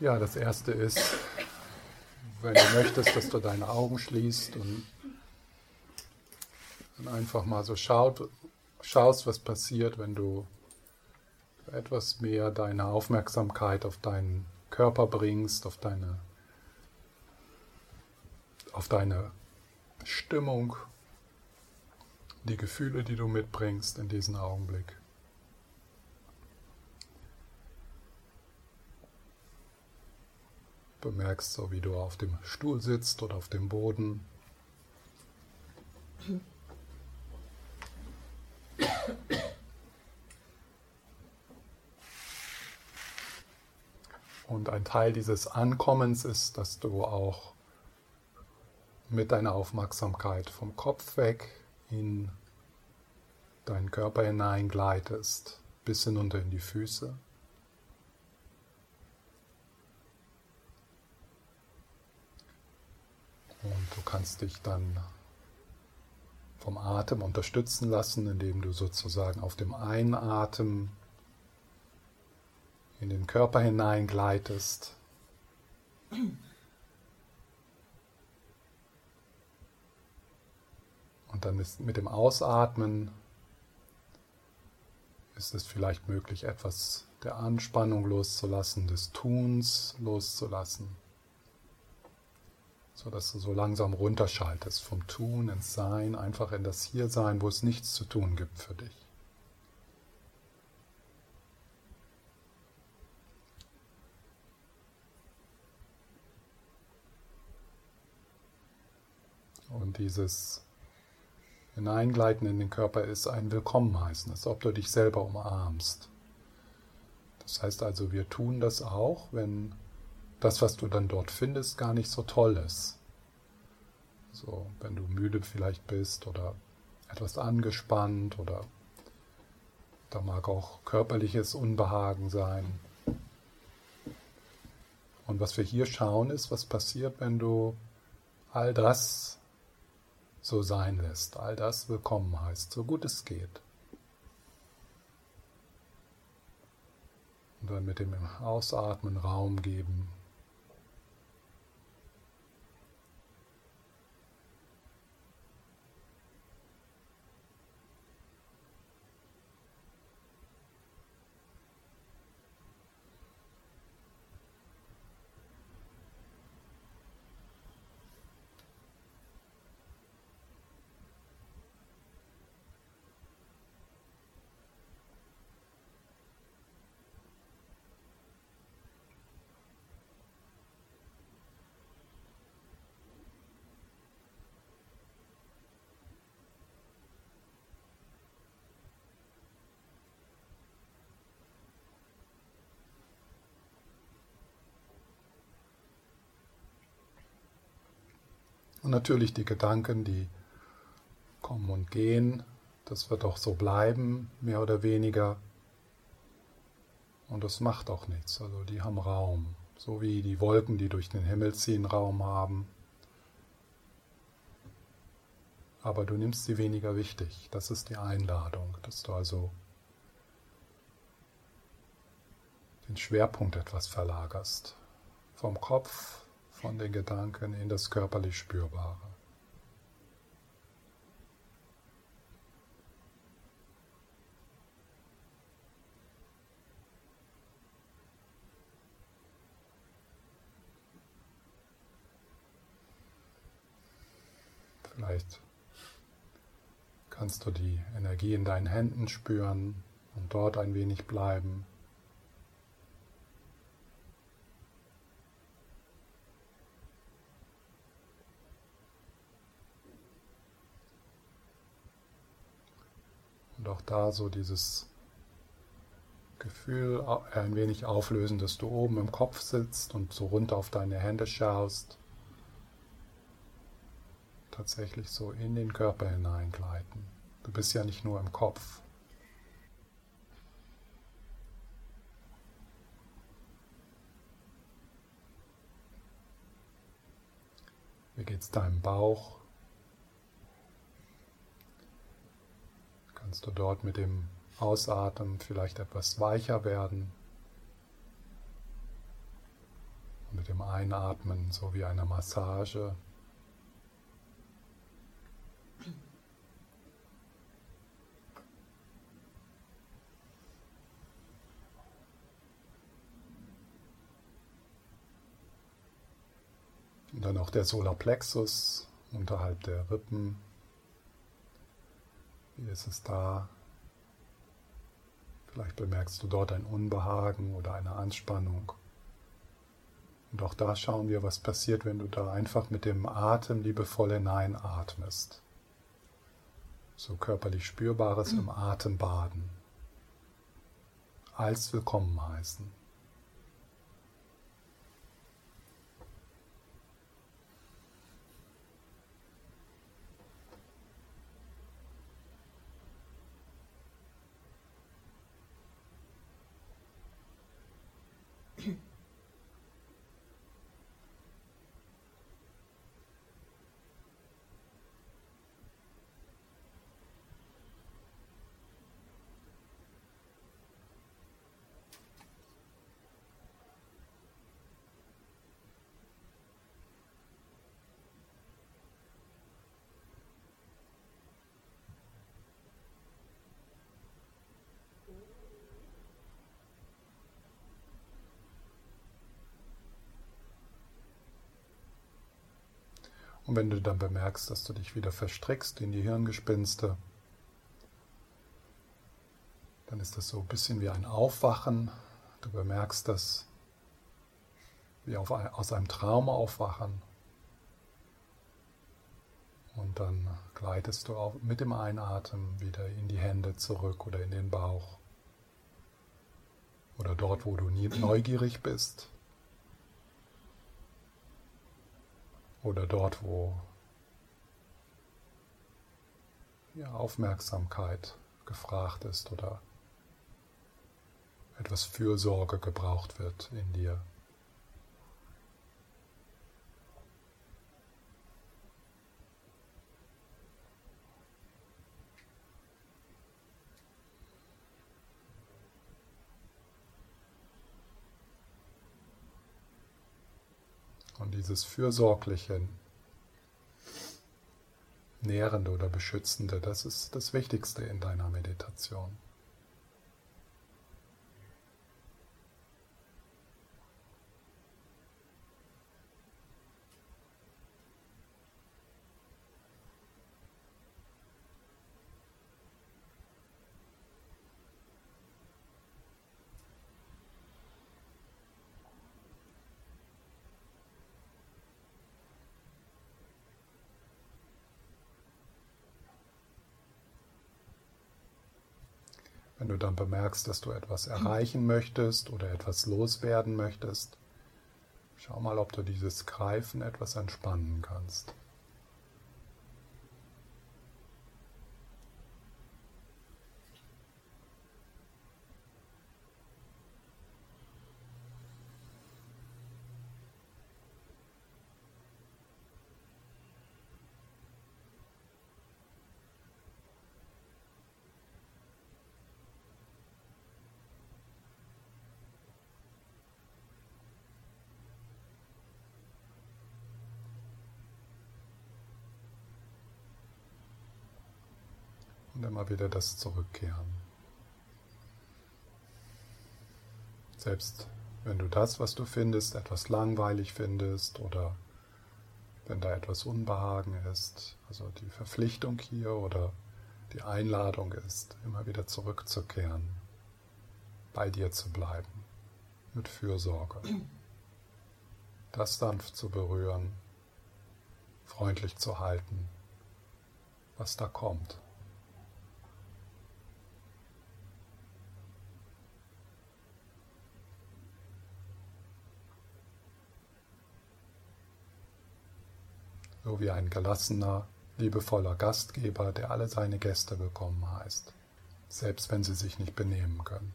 Ja, das erste ist, wenn du möchtest, dass du deine Augen schließt und einfach mal so schaut, schaust, was passiert, wenn du etwas mehr deine Aufmerksamkeit auf deinen Körper bringst, auf deine, auf deine Stimmung, die Gefühle, die du mitbringst in diesen Augenblick. Bemerkst so, wie du auf dem Stuhl sitzt oder auf dem Boden. Und ein Teil dieses Ankommens ist, dass du auch mit deiner Aufmerksamkeit vom Kopf weg in deinen Körper hineingleitest, bis hinunter in die Füße. Und du kannst dich dann vom Atem unterstützen lassen, indem du sozusagen auf dem Einatmen in den Körper hineingleitest. Und dann ist mit dem Ausatmen ist es vielleicht möglich, etwas der Anspannung loszulassen, des Tuns loszulassen so dass du so langsam runterschaltest vom Tun ins Sein, einfach in das Hiersein, wo es nichts zu tun gibt für dich. Und dieses Hineingleiten in den Körper ist ein Willkommen heißen, als ob du dich selber umarmst. Das heißt also, wir tun das auch, wenn das, was du dann dort findest, gar nicht so toll ist. So, wenn du müde vielleicht bist oder etwas angespannt oder da mag auch körperliches Unbehagen sein. Und was wir hier schauen, ist, was passiert, wenn du all das so sein lässt, all das willkommen heißt, so gut es geht. Und dann mit dem Ausatmen Raum geben Und natürlich die Gedanken, die kommen und gehen, das wird auch so bleiben, mehr oder weniger. Und das macht auch nichts, also die haben Raum, so wie die Wolken, die durch den Himmel ziehen, Raum haben. Aber du nimmst sie weniger wichtig, das ist die Einladung, dass du also den Schwerpunkt etwas verlagerst. Vom Kopf von den Gedanken in das körperlich Spürbare. Vielleicht kannst du die Energie in deinen Händen spüren und dort ein wenig bleiben. Und auch da so dieses Gefühl ein wenig auflösen, dass du oben im Kopf sitzt und so runter auf deine Hände schaust. Tatsächlich so in den Körper hineingleiten. Du bist ja nicht nur im Kopf. Wie geht es deinem Bauch? Kannst du dort mit dem Ausatmen vielleicht etwas weicher werden. dem Einatmen so wie eine Massage. Und dann auch der Solarplexus unterhalb der Rippen. Wie ist es da? Vielleicht bemerkst du dort ein Unbehagen oder eine Anspannung. Und auch da schauen wir, was passiert, wenn du da einfach mit dem Atem liebevoll hineinatmest. So körperlich Spürbares im Atem baden. Als willkommen heißen. Und wenn du dann bemerkst, dass du dich wieder verstrickst in die Hirngespinste, dann ist das so ein bisschen wie ein Aufwachen. Du bemerkst das wie auf, aus einem Traum aufwachen. Und dann gleitest du auch mit dem Einatmen wieder in die Hände zurück oder in den Bauch. Oder dort, wo du neugierig bist. Oder dort, wo ja, Aufmerksamkeit gefragt ist oder etwas Fürsorge gebraucht wird in dir. Und dieses fürsorgliche, nährende oder beschützende, das ist das Wichtigste in deiner Meditation. Dann bemerkst, dass du etwas erreichen möchtest oder etwas loswerden möchtest, schau mal, ob du dieses Greifen etwas entspannen kannst. und immer wieder das Zurückkehren. Selbst wenn du das, was du findest, etwas langweilig findest oder wenn da etwas Unbehagen ist, also die Verpflichtung hier oder die Einladung ist, immer wieder zurückzukehren, bei dir zu bleiben, mit Fürsorge, das sanft zu berühren, freundlich zu halten, was da kommt. So wie ein gelassener, liebevoller Gastgeber, der alle seine Gäste willkommen heißt, selbst wenn sie sich nicht benehmen können.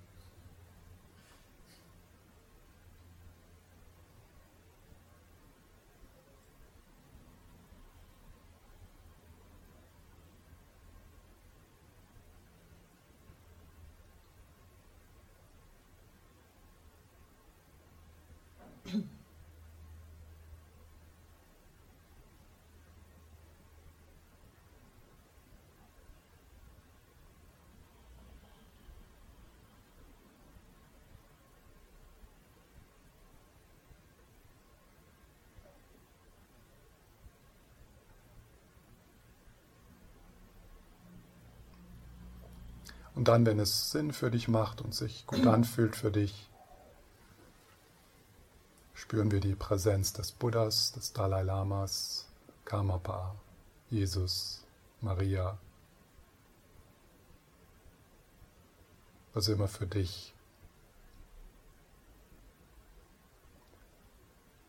Und dann, wenn es Sinn für dich macht und sich gut anfühlt für dich, spüren wir die Präsenz des Buddhas, des Dalai Lamas, Karmapa, Jesus, Maria, was immer für dich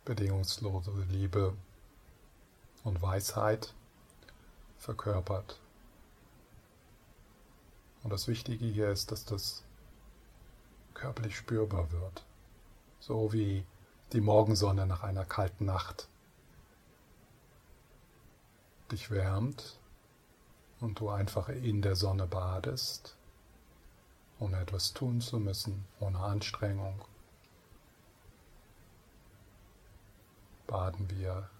bedingungslose Liebe und Weisheit verkörpert. Und das Wichtige hier ist, dass das körperlich spürbar wird. So wie die Morgensonne nach einer kalten Nacht dich wärmt und du einfach in der Sonne badest, ohne etwas tun zu müssen, ohne Anstrengung. Baden wir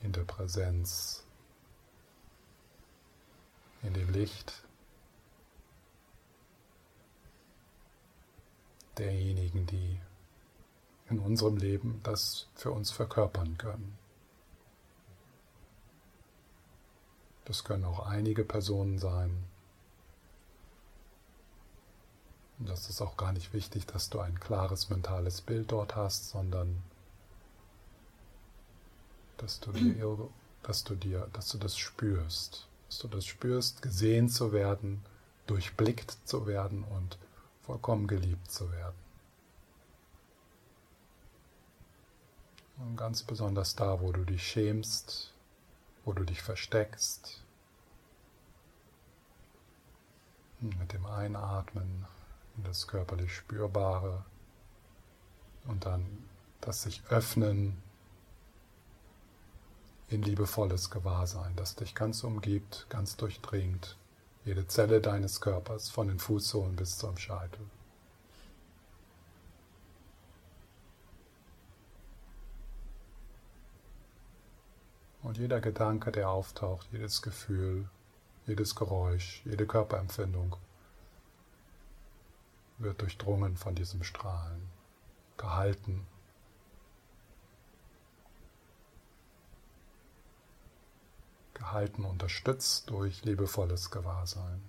in der Präsenz in dem Licht derjenigen, die in unserem Leben das für uns verkörpern können. Das können auch einige Personen sein. Und das ist auch gar nicht wichtig, dass du ein klares mentales Bild dort hast, sondern dass du dir, dass du dir, dass du das spürst dass du das spürst, gesehen zu werden, durchblickt zu werden und vollkommen geliebt zu werden. Und ganz besonders da, wo du dich schämst, wo du dich versteckst, mit dem Einatmen in das körperlich Spürbare. Und dann das sich öffnen in liebevolles Gewahrsein, das dich ganz umgibt, ganz durchdringt, jede Zelle deines Körpers, von den Fußsohlen bis zum Scheitel. Und jeder Gedanke, der auftaucht, jedes Gefühl, jedes Geräusch, jede Körperempfindung wird durchdrungen von diesem Strahlen, gehalten gehalten, unterstützt durch liebevolles Gewahrsein.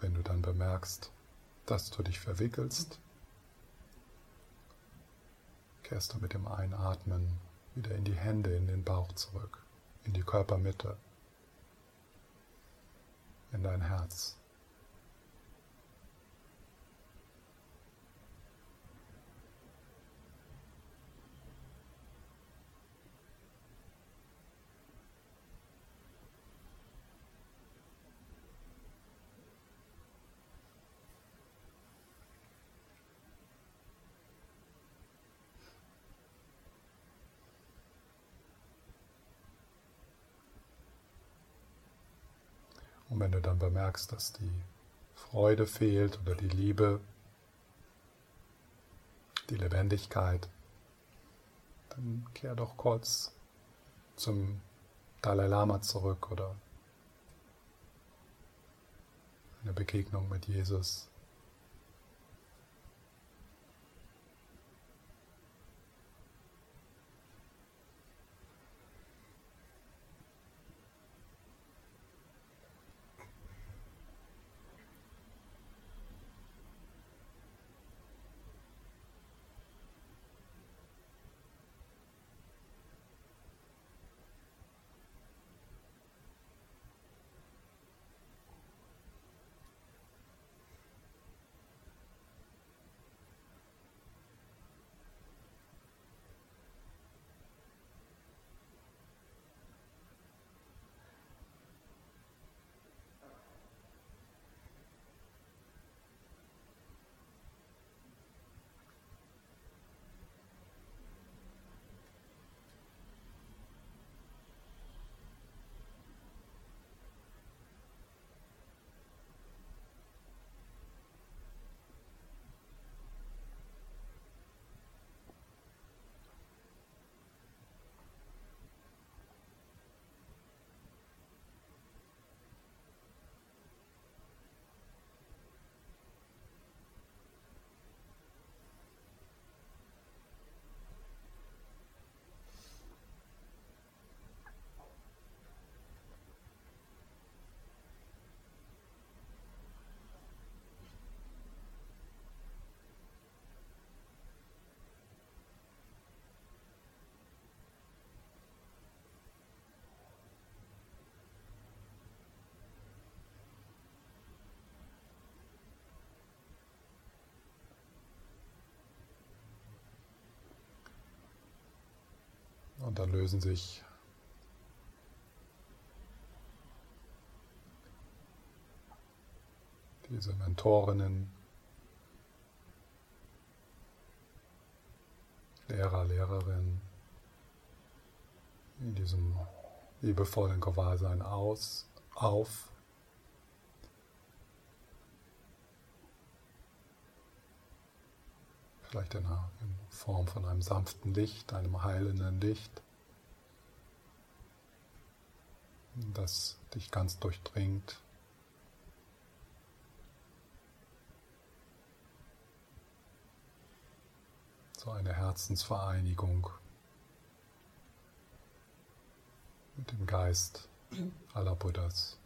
wenn du dann bemerkst, dass du dich verwickelst, kehrst du mit dem Einatmen wieder in die Hände, in den Bauch zurück, in die Körpermitte, in dein Herz. Und wenn du dann bemerkst, dass die Freude fehlt oder die Liebe, die Lebendigkeit, dann kehr doch kurz zum Dalai Lama zurück oder eine Begegnung mit Jesus. Dann lösen sich diese Mentorinnen, Lehrer, Lehrerin in diesem liebevollen Gewahrsein aus, auf. Vielleicht in Form von einem sanften Licht, einem heilenden Licht, das dich ganz durchdringt. So eine Herzensvereinigung mit dem Geist aller Buddhas.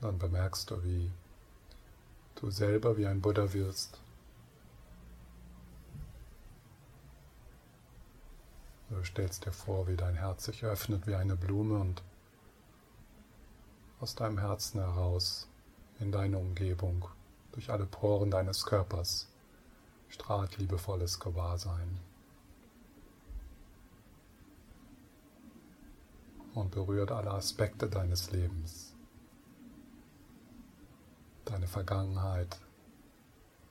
Dann bemerkst du, wie du selber wie ein Buddha wirst. Du stellst dir vor, wie dein Herz sich öffnet wie eine Blume und aus deinem Herzen heraus in deine Umgebung, durch alle Poren deines Körpers, strahlt liebevolles Gewahrsein. Und berührt alle Aspekte deines Lebens deine Vergangenheit,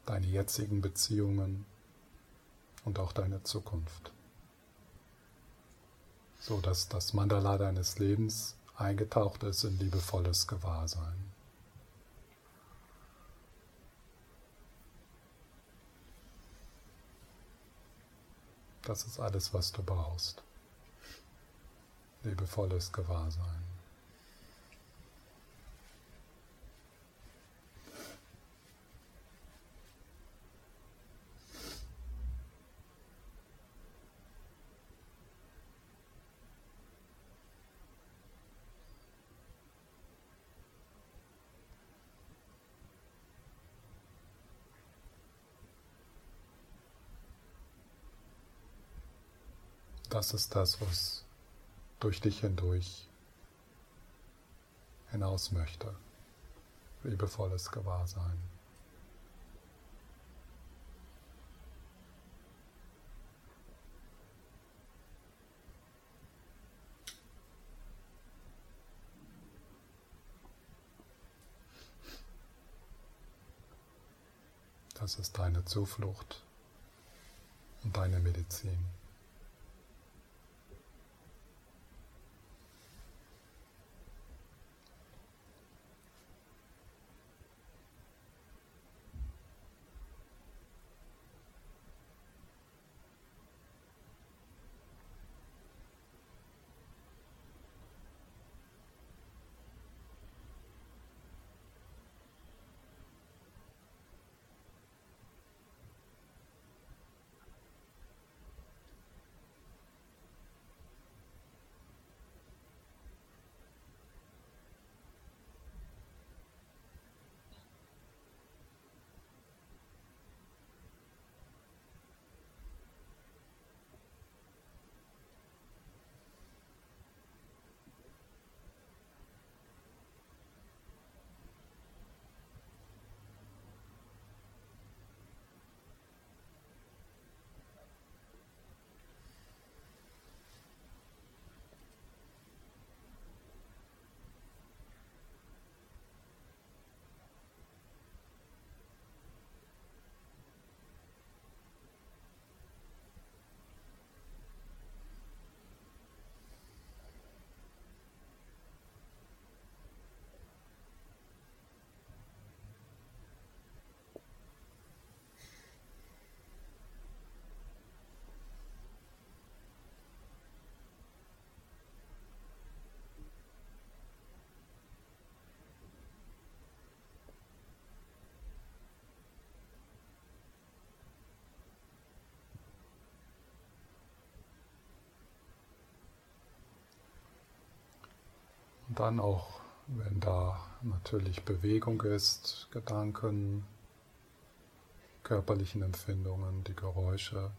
deine jetzigen Beziehungen und auch deine Zukunft. So dass das Mandala deines Lebens eingetaucht ist in liebevolles Gewahrsein. Das ist alles, was du brauchst. Liebevolles Gewahrsein. Das ist das, was durch dich hindurch hinaus möchte. Liebevolles Gewahrsein. Das ist deine Zuflucht und deine Medizin. Und dann auch, wenn da natürlich Bewegung ist, Gedanken, körperlichen Empfindungen, die Geräusche.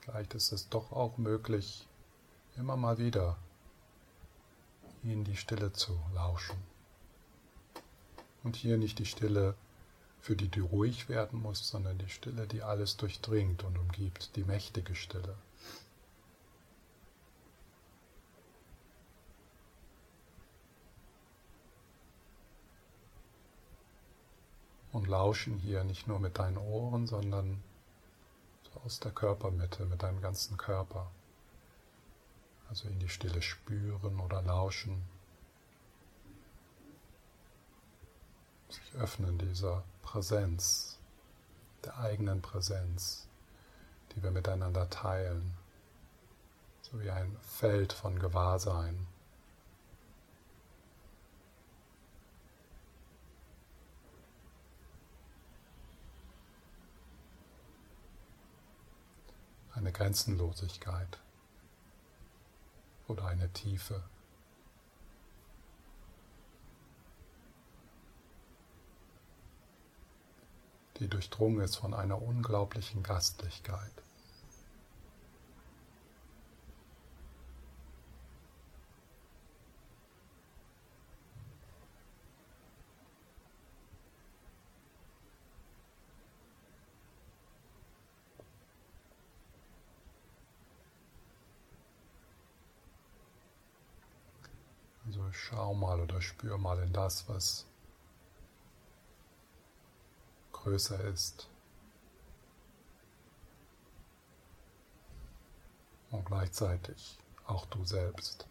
Vielleicht ist es doch auch möglich, immer mal wieder in die Stille zu lauschen. Und hier nicht die Stille, für die du ruhig werden musst, sondern die Stille, die alles durchdringt und umgibt, die mächtige Stille. Und lauschen hier nicht nur mit deinen Ohren, sondern aus der Körpermitte, mit deinem ganzen Körper. Also in die Stille spüren oder lauschen. Sich öffnen dieser Präsenz, der eigenen Präsenz, die wir miteinander teilen. So wie ein Feld von Gewahrsein. Eine Grenzenlosigkeit oder eine Tiefe. die durchdrungen ist von einer unglaublichen Gastlichkeit. Also schau mal oder spür mal in das, was größer ist und gleichzeitig auch du selbst.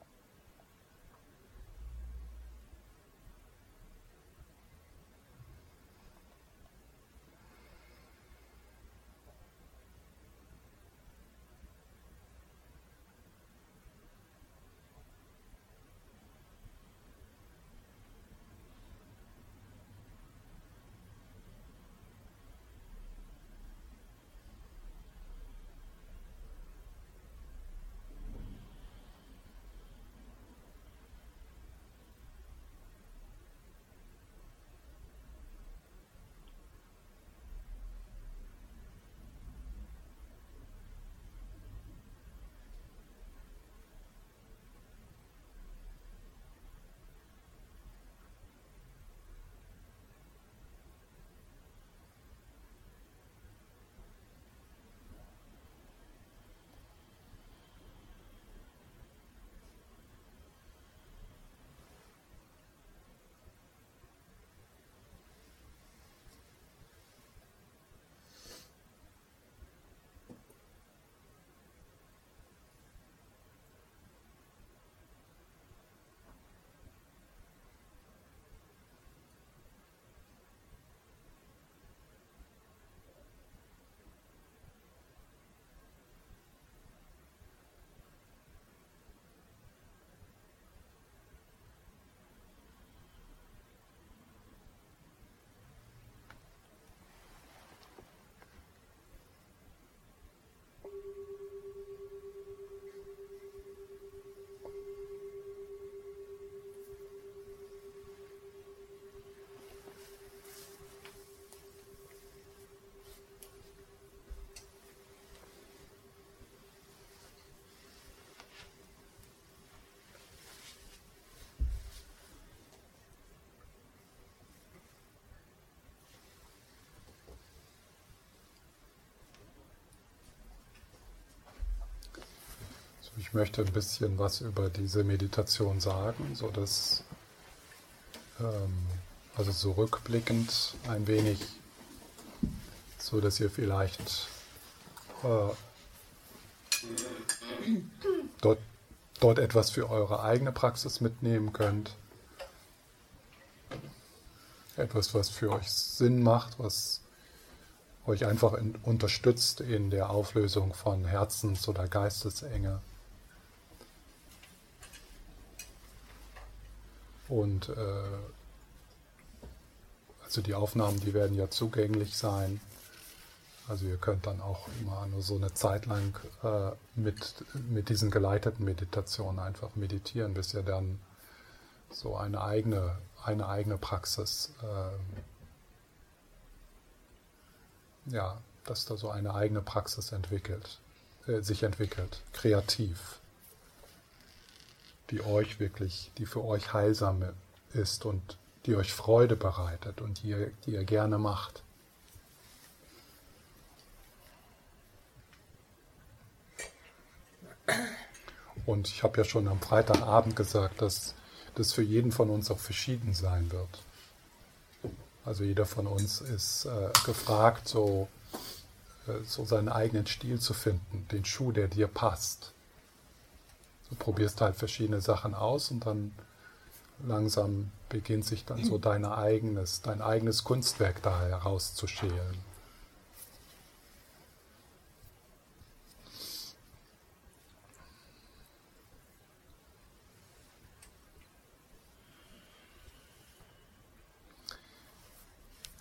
Ich möchte ein bisschen was über diese Meditation sagen, so dass ähm, also so rückblickend ein wenig, so dass ihr vielleicht äh, dort, dort etwas für eure eigene Praxis mitnehmen könnt. Etwas, was für euch Sinn macht, was euch einfach in, unterstützt in der Auflösung von Herzens- oder Geistesenge. Und äh, also die Aufnahmen, die werden ja zugänglich sein. Also ihr könnt dann auch immer nur so eine Zeit lang äh, mit, mit diesen geleiteten Meditationen einfach meditieren, bis ihr dann so eine eigene, eine eigene Praxis, äh, ja, dass da so eine eigene Praxis entwickelt, äh, sich entwickelt, kreativ, die euch wirklich, die für euch heilsam ist und die euch Freude bereitet und die ihr, die ihr gerne macht. Und ich habe ja schon am Freitagabend gesagt, dass das für jeden von uns auch verschieden sein wird. Also jeder von uns ist äh, gefragt, so, äh, so seinen eigenen Stil zu finden, den Schuh, der dir passt. Du probierst halt verschiedene Sachen aus und dann langsam beginnt sich dann so dein eigenes, dein eigenes Kunstwerk da herauszuschälen.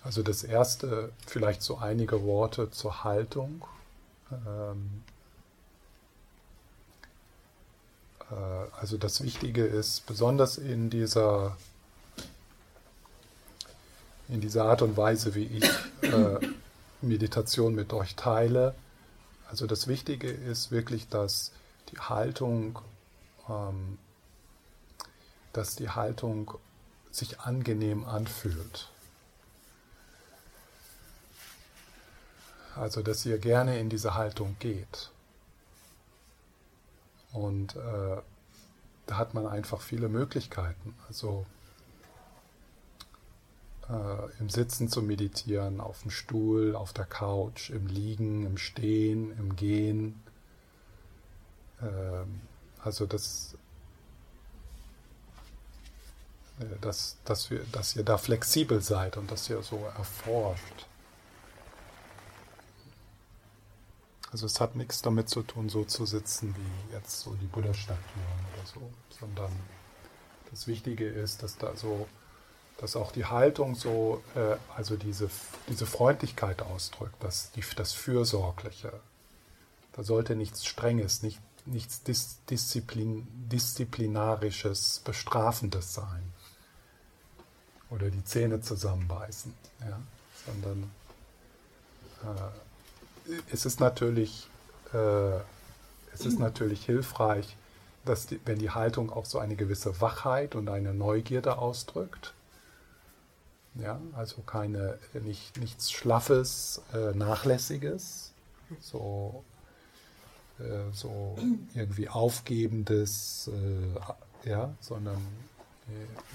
Also das erste, vielleicht so einige Worte zur Haltung. Ähm, äh, also das Wichtige ist, besonders in dieser, in dieser Art und Weise, wie ich äh, Meditation mit euch teile, also das Wichtige ist wirklich, dass die Haltung, ähm, dass die Haltung sich angenehm anfühlt. Also, dass ihr gerne in diese Haltung geht. Und äh, da hat man einfach viele Möglichkeiten. Also äh, im Sitzen zu meditieren, auf dem Stuhl, auf der Couch, im Liegen, im Stehen, im Gehen. Äh, also das, äh, dass, dass, wir, dass ihr da flexibel seid und dass ihr so erforscht. Also es hat nichts damit zu tun, so zu sitzen wie jetzt so die Buddha-Statuen oder so, sondern das Wichtige ist, dass da so, dass auch die Haltung so, äh, also diese, diese Freundlichkeit ausdrückt, dass die, das Fürsorgliche. Da sollte nichts Strenges, nicht, nichts Dis, Disziplin, Disziplinarisches, Bestrafendes sein. Oder die Zähne zusammenbeißen, ja? sondern äh, es ist natürlich, äh, es ist natürlich hilfreich, dass die, wenn die Haltung auch so eine gewisse Wachheit und eine Neugierde ausdrückt. Ja, also keine, nicht, nichts Schlaffes, äh, Nachlässiges, so, äh, so irgendwie Aufgebendes, äh, ja, sondern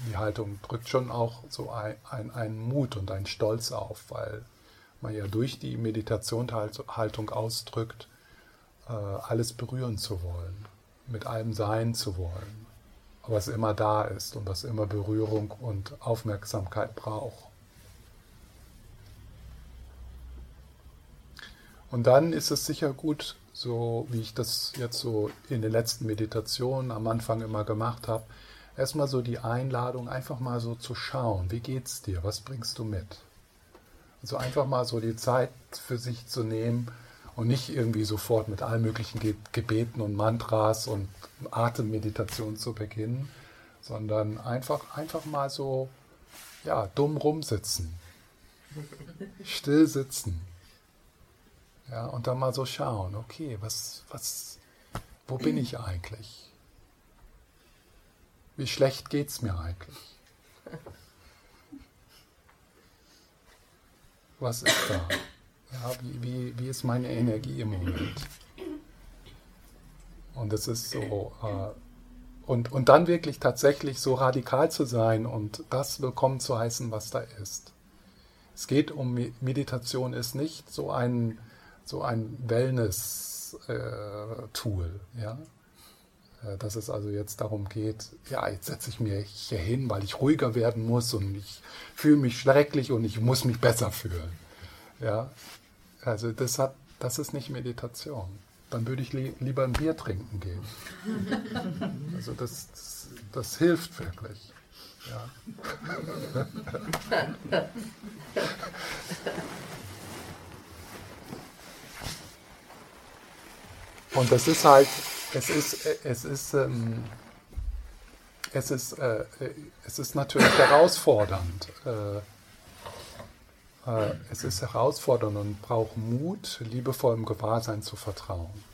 die Haltung drückt schon auch so ein, ein, einen Mut und einen Stolz auf, weil man ja durch die Meditationshaltung ausdrückt, äh, alles berühren zu wollen, mit allem sein zu wollen, was immer da ist und was immer Berührung und Aufmerksamkeit braucht. Und dann ist es sicher gut, so wie ich das jetzt so in den letzten Meditationen am Anfang immer gemacht habe, erstmal so die Einladung, einfach mal so zu schauen, wie geht's dir, was bringst du mit? Also einfach mal so die Zeit für sich zu nehmen und nicht irgendwie sofort mit allen möglichen Gebeten und Mantras und Atemmeditation zu beginnen, sondern einfach, einfach mal so, ja, dumm rumsitzen, still sitzen. Ja, und dann mal so schauen, okay, was, was, wo bin ich eigentlich? Wie schlecht geht es mir eigentlich? Was ist da? Ja, wie, wie, wie ist meine Energie im Moment? Und es ist so, äh, und, und dann wirklich tatsächlich so radikal zu sein und das willkommen zu heißen, was da ist. Es geht um Meditation, ist nicht so ein, so ein Wellness-Tool, äh, ja. Äh, dass es also jetzt darum geht, ja, jetzt setze ich mir hier hin, weil ich ruhiger werden muss und ich fühle mich schrecklich und ich muss mich besser fühlen. Ja, also das, hat, das ist nicht Meditation. Dann würde ich li lieber ein Bier trinken gehen. Also das, das, das hilft wirklich. Ja. und das ist halt, es ist, es ist, ähm, es ist, äh, es ist natürlich herausfordernd. Äh, äh, es ist herausfordernd und braucht Mut, liebevollem Gewahrsein zu vertrauen.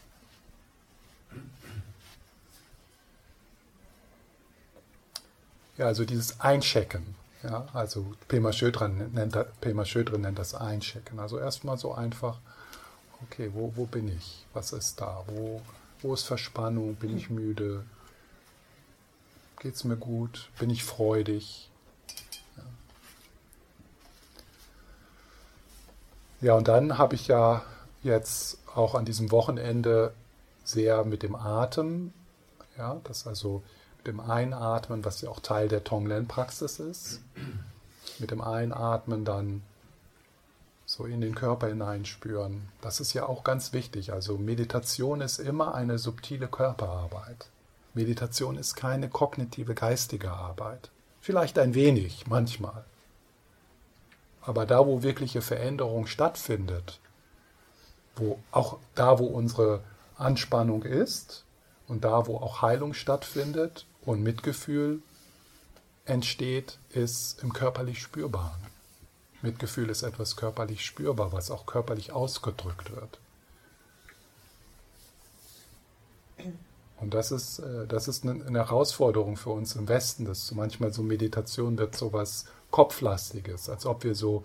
Ja, also dieses Einchecken. Ja, also Pema Schödrin nennt, Pema Schödrin nennt das Einchecken. Also erstmal so einfach, okay, wo, wo bin ich? Was ist da? Wo, wo ist Verspannung? Bin ich müde? Geht es mir gut? Bin ich freudig? Ja. ja, und dann habe ich ja jetzt auch an diesem Wochenende sehr mit dem Atem, ja, das also mit dem Einatmen, was ja auch Teil der Tonglen-Praxis ist, mit dem Einatmen dann so in den Körper hineinspüren. Das ist ja auch ganz wichtig. Also Meditation ist immer eine subtile Körperarbeit. Meditation ist keine kognitive geistige Arbeit. Vielleicht ein wenig, manchmal. Aber da, wo wirkliche Veränderung stattfindet, wo auch da, wo unsere Anspannung ist und da, wo auch Heilung stattfindet, und Mitgefühl entsteht, ist im körperlich Spürbaren. Mitgefühl ist etwas körperlich spürbar, was auch körperlich ausgedrückt wird. Und das ist, äh, das ist eine Herausforderung für uns im Westen, dass manchmal so Meditation wird so was Kopflastiges, als ob wir so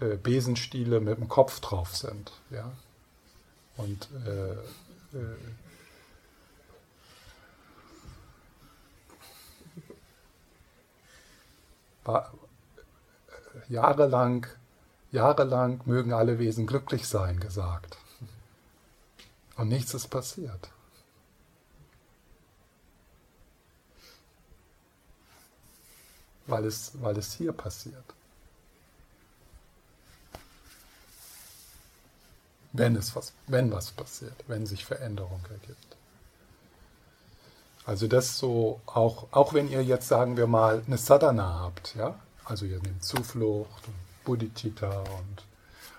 äh, Besenstiele mit dem Kopf drauf sind. Ja? Und äh, äh, jahrelang, jahrelang mögen alle Wesen glücklich sein gesagt. Und nichts ist passiert. Weil es, weil es hier passiert. Wenn, es was, wenn was passiert, wenn sich Veränderung ergibt. Also das so, auch, auch wenn ihr jetzt, sagen wir mal, eine Sadhana habt, ja, also ihr nehmt Zuflucht, und Bodhicitta und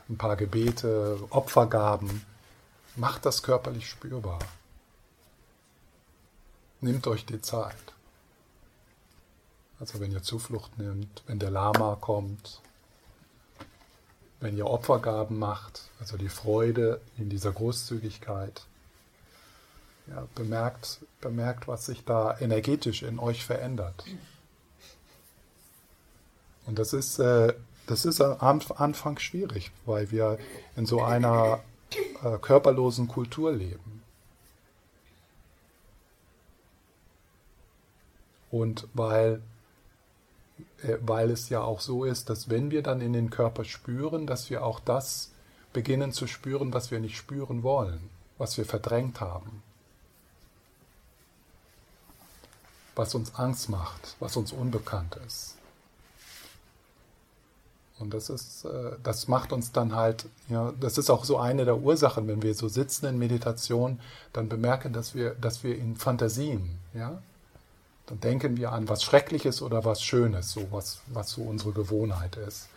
ein paar Gebete, Opfergaben, macht das körperlich spürbar. Nehmt euch die Zeit. Also wenn ihr Zuflucht nehmt, wenn der Lama kommt, wenn ihr Opfergaben macht, also die Freude in dieser Großzügigkeit, ja, bemerkt, bemerkt, was sich da energetisch in euch verändert. Und das ist, äh, das ist am Anfang schwierig, weil wir in so einer äh, körperlosen Kultur leben. Und weil, äh, weil es ja auch so ist, dass wenn wir dann in den Körper spüren, dass wir auch das beginnen zu spüren, was wir nicht spüren wollen, was wir verdrängt haben. was uns Angst macht, was uns unbekannt ist. Und das ist, äh, das macht uns dann halt, ja, das ist auch so eine der Ursachen, wenn wir so sitzen in Meditation, dann bemerken, dass wir, dass wir in Fantasien, ja, dann denken wir an was Schreckliches oder was Schönes, so was, was so unsere Gewohnheit ist.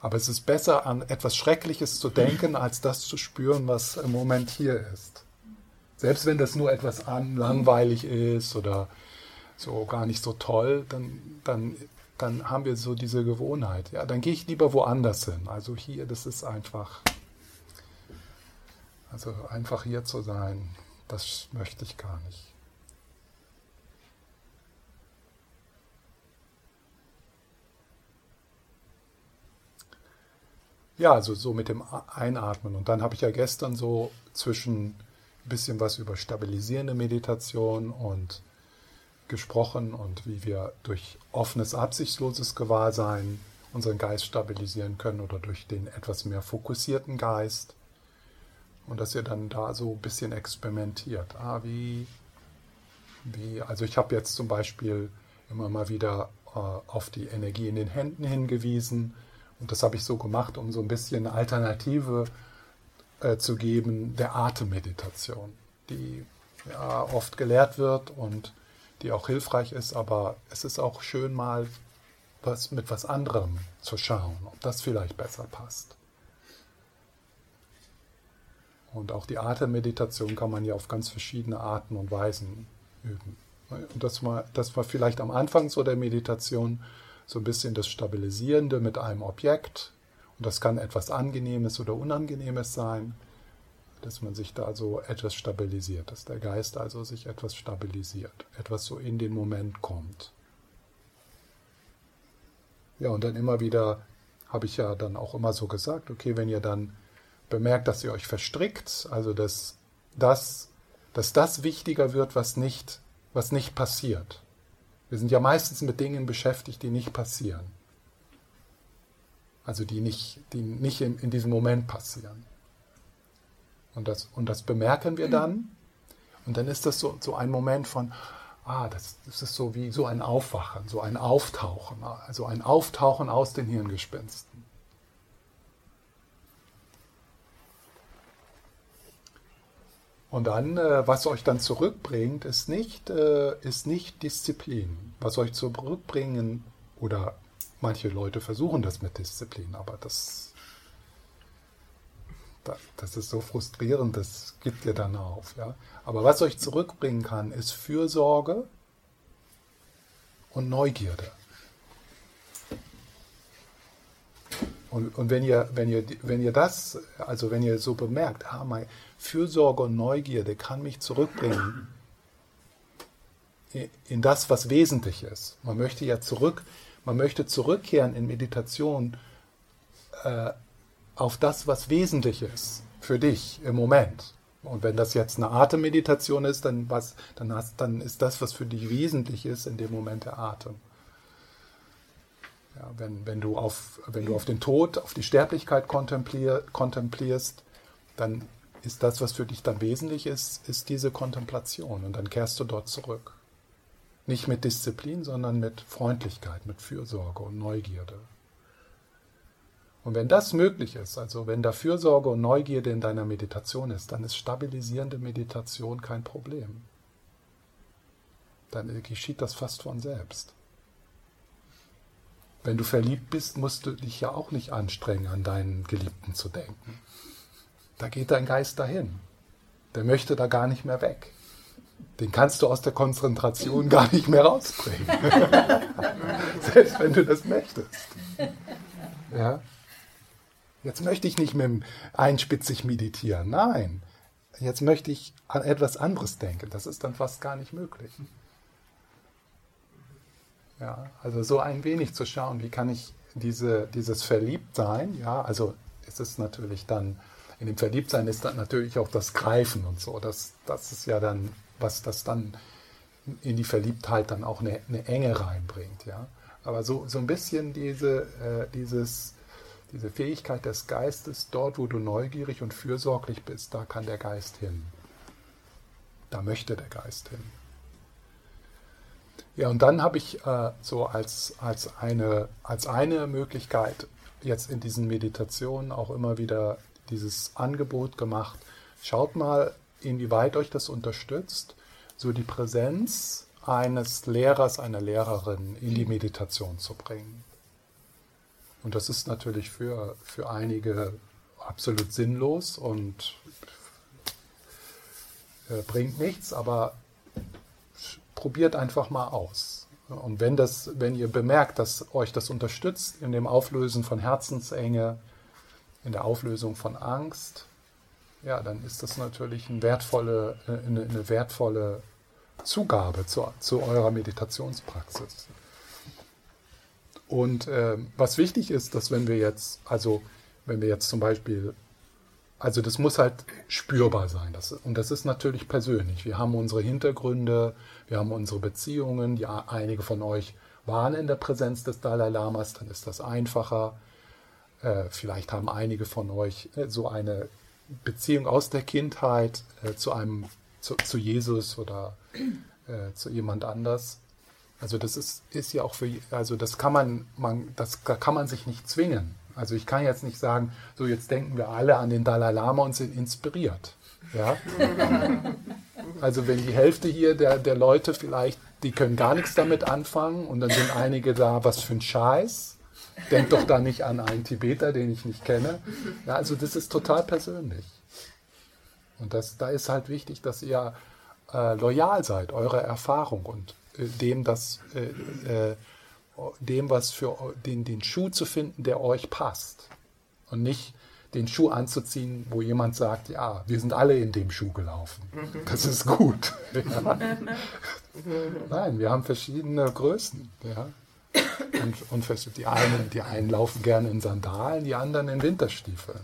Aber es ist besser, an etwas Schreckliches zu denken, als das zu spüren, was im Moment hier ist. Selbst wenn das nur etwas an, langweilig ist oder so gar nicht so toll, dann, dann, dann haben wir so diese Gewohnheit. Ja, dann gehe ich lieber woanders hin. Also hier, das ist einfach, also einfach hier zu sein, das möchte ich gar nicht. Ja, also so mit dem Einatmen. Und dann habe ich ja gestern so zwischen ein bisschen was über stabilisierende Meditation und gesprochen und wie wir durch offenes, absichtsloses Gewahrsein unseren Geist stabilisieren können oder durch den etwas mehr fokussierten Geist. Und dass ihr dann da so ein bisschen experimentiert. Ah, wie, wie, also ich habe jetzt zum Beispiel immer mal wieder äh, auf die Energie in den Händen hingewiesen. Und das habe ich so gemacht, um so ein bisschen eine Alternative äh, zu geben der Atemmeditation, die ja, oft gelehrt wird und die auch hilfreich ist, aber es ist auch schön mal was mit was anderem zu schauen, ob das vielleicht besser passt. Und auch die Atemmeditation kann man ja auf ganz verschiedene Arten und Weisen üben. Und das war, das war vielleicht am Anfang so der Meditation so ein bisschen das Stabilisierende mit einem Objekt. Und das kann etwas Angenehmes oder Unangenehmes sein, dass man sich da so etwas stabilisiert, dass der Geist also sich etwas stabilisiert, etwas so in den Moment kommt. Ja, und dann immer wieder habe ich ja dann auch immer so gesagt, okay, wenn ihr dann bemerkt, dass ihr euch verstrickt, also dass das, dass das wichtiger wird, was nicht, was nicht passiert. Wir sind ja meistens mit Dingen beschäftigt, die nicht passieren. Also die nicht, die nicht in, in diesem Moment passieren. Und das, und das bemerken wir dann. Und dann ist das so, so ein Moment von, ah, das, das ist so wie so ein Aufwachen, so ein Auftauchen, also ein Auftauchen aus den Hirngespinsten. Und dann, äh, was euch dann zurückbringt, ist nicht, äh, ist nicht Disziplin. Was euch zurückbringen, oder manche Leute versuchen das mit Disziplin, aber das, das ist so frustrierend, das gibt ihr dann auf. Ja? Aber was euch zurückbringen kann, ist Fürsorge und Neugierde. Und, und wenn, ihr, wenn, ihr, wenn ihr das, also wenn ihr so bemerkt, ah, mein Fürsorge und Neugierde kann mich zurückbringen in das, was wesentlich ist. Man möchte ja zurück, man möchte zurückkehren in Meditation äh, auf das, was wesentlich ist für dich im Moment. Und wenn das jetzt eine Atemmeditation ist, dann, was, dann, hast, dann ist das, was für dich wesentlich ist, in dem Moment der Atem. Ja, wenn, wenn, du auf, wenn du auf den Tod, auf die Sterblichkeit kontemplier, kontemplierst, dann ist das, was für dich dann wesentlich ist, ist diese Kontemplation. Und dann kehrst du dort zurück. Nicht mit Disziplin, sondern mit Freundlichkeit, mit Fürsorge und Neugierde. Und wenn das möglich ist, also wenn da Fürsorge und Neugierde in deiner Meditation ist, dann ist stabilisierende Meditation kein Problem. Dann geschieht das fast von selbst. Wenn du verliebt bist, musst du dich ja auch nicht anstrengen, an deinen Geliebten zu denken. Da geht dein Geist dahin. Der möchte da gar nicht mehr weg. Den kannst du aus der Konzentration gar nicht mehr rausbringen. Selbst wenn du das möchtest. Ja? Jetzt möchte ich nicht mehr einspitzig meditieren. Nein. Jetzt möchte ich an etwas anderes denken. Das ist dann fast gar nicht möglich. Ja, also so ein wenig zu schauen, wie kann ich diese, dieses Verliebtsein, ja, also es ist natürlich dann, in dem Verliebtsein ist dann natürlich auch das Greifen und so. Das, das ist ja dann, was das dann in die Verliebtheit dann auch eine, eine Enge reinbringt, ja. Aber so, so ein bisschen diese, äh, dieses, diese Fähigkeit des Geistes, dort wo du neugierig und fürsorglich bist, da kann der Geist hin. Da möchte der Geist hin. Ja, und dann habe ich äh, so als, als, eine, als eine Möglichkeit jetzt in diesen Meditationen auch immer wieder dieses Angebot gemacht. Schaut mal, inwieweit euch das unterstützt, so die Präsenz eines Lehrers, einer Lehrerin in die Meditation zu bringen. Und das ist natürlich für, für einige absolut sinnlos und äh, bringt nichts, aber probiert einfach mal aus. Und wenn, das, wenn ihr bemerkt, dass euch das unterstützt in dem Auflösen von Herzensenge, in der Auflösung von Angst, ja, dann ist das natürlich eine wertvolle, eine, eine wertvolle Zugabe zu, zu eurer Meditationspraxis. Und äh, was wichtig ist, dass wenn wir jetzt, also wenn wir jetzt zum Beispiel also das muss halt spürbar sein. Das, und das ist natürlich persönlich. Wir haben unsere Hintergründe, wir haben unsere Beziehungen. Ja, einige von euch waren in der Präsenz des Dalai Lamas, dann ist das einfacher. Äh, vielleicht haben einige von euch äh, so eine Beziehung aus der Kindheit äh, zu einem zu, zu Jesus oder äh, zu jemand anders. Also das ist, ist ja auch für also das kann man, man das da kann man sich nicht zwingen. Also ich kann jetzt nicht sagen, so jetzt denken wir alle an den Dalai Lama und sind inspiriert. Ja? Also wenn die Hälfte hier der, der Leute vielleicht, die können gar nichts damit anfangen und dann sind einige da, was für ein Scheiß. Denk doch da nicht an einen Tibeter, den ich nicht kenne. Ja, also das ist total persönlich. Und das, da ist halt wichtig, dass ihr äh, loyal seid, eurer Erfahrung und dem, das, äh, äh, dem, was für den, den Schuh zu finden, der euch passt. Und nicht den Schuh anzuziehen, wo jemand sagt, ja, wir sind alle in dem Schuh gelaufen. Das ist gut. Ja. Nein, wir haben verschiedene Größen. Ja. Und, und die, einen, die einen laufen gerne in Sandalen, die anderen in Winterstiefeln.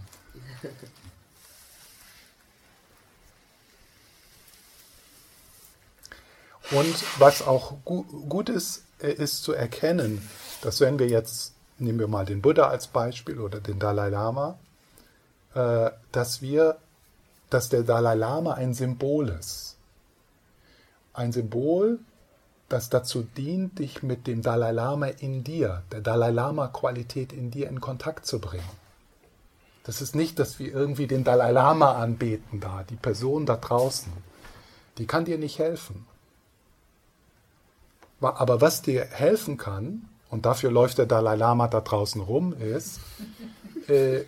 Und was auch gu gut ist, äh, ist zu erkennen, dass wenn wir jetzt, nehmen wir mal den Buddha als Beispiel oder den Dalai Lama, äh, dass wir, dass der Dalai Lama ein Symbol ist. Ein Symbol, das dazu dient, dich mit dem Dalai Lama in dir, der Dalai Lama-Qualität in dir in Kontakt zu bringen. Das ist nicht, dass wir irgendwie den Dalai Lama anbeten da, die Person da draußen. Die kann dir nicht helfen. Aber was dir helfen kann, und dafür läuft der Dalai Lama da draußen rum, ist, äh,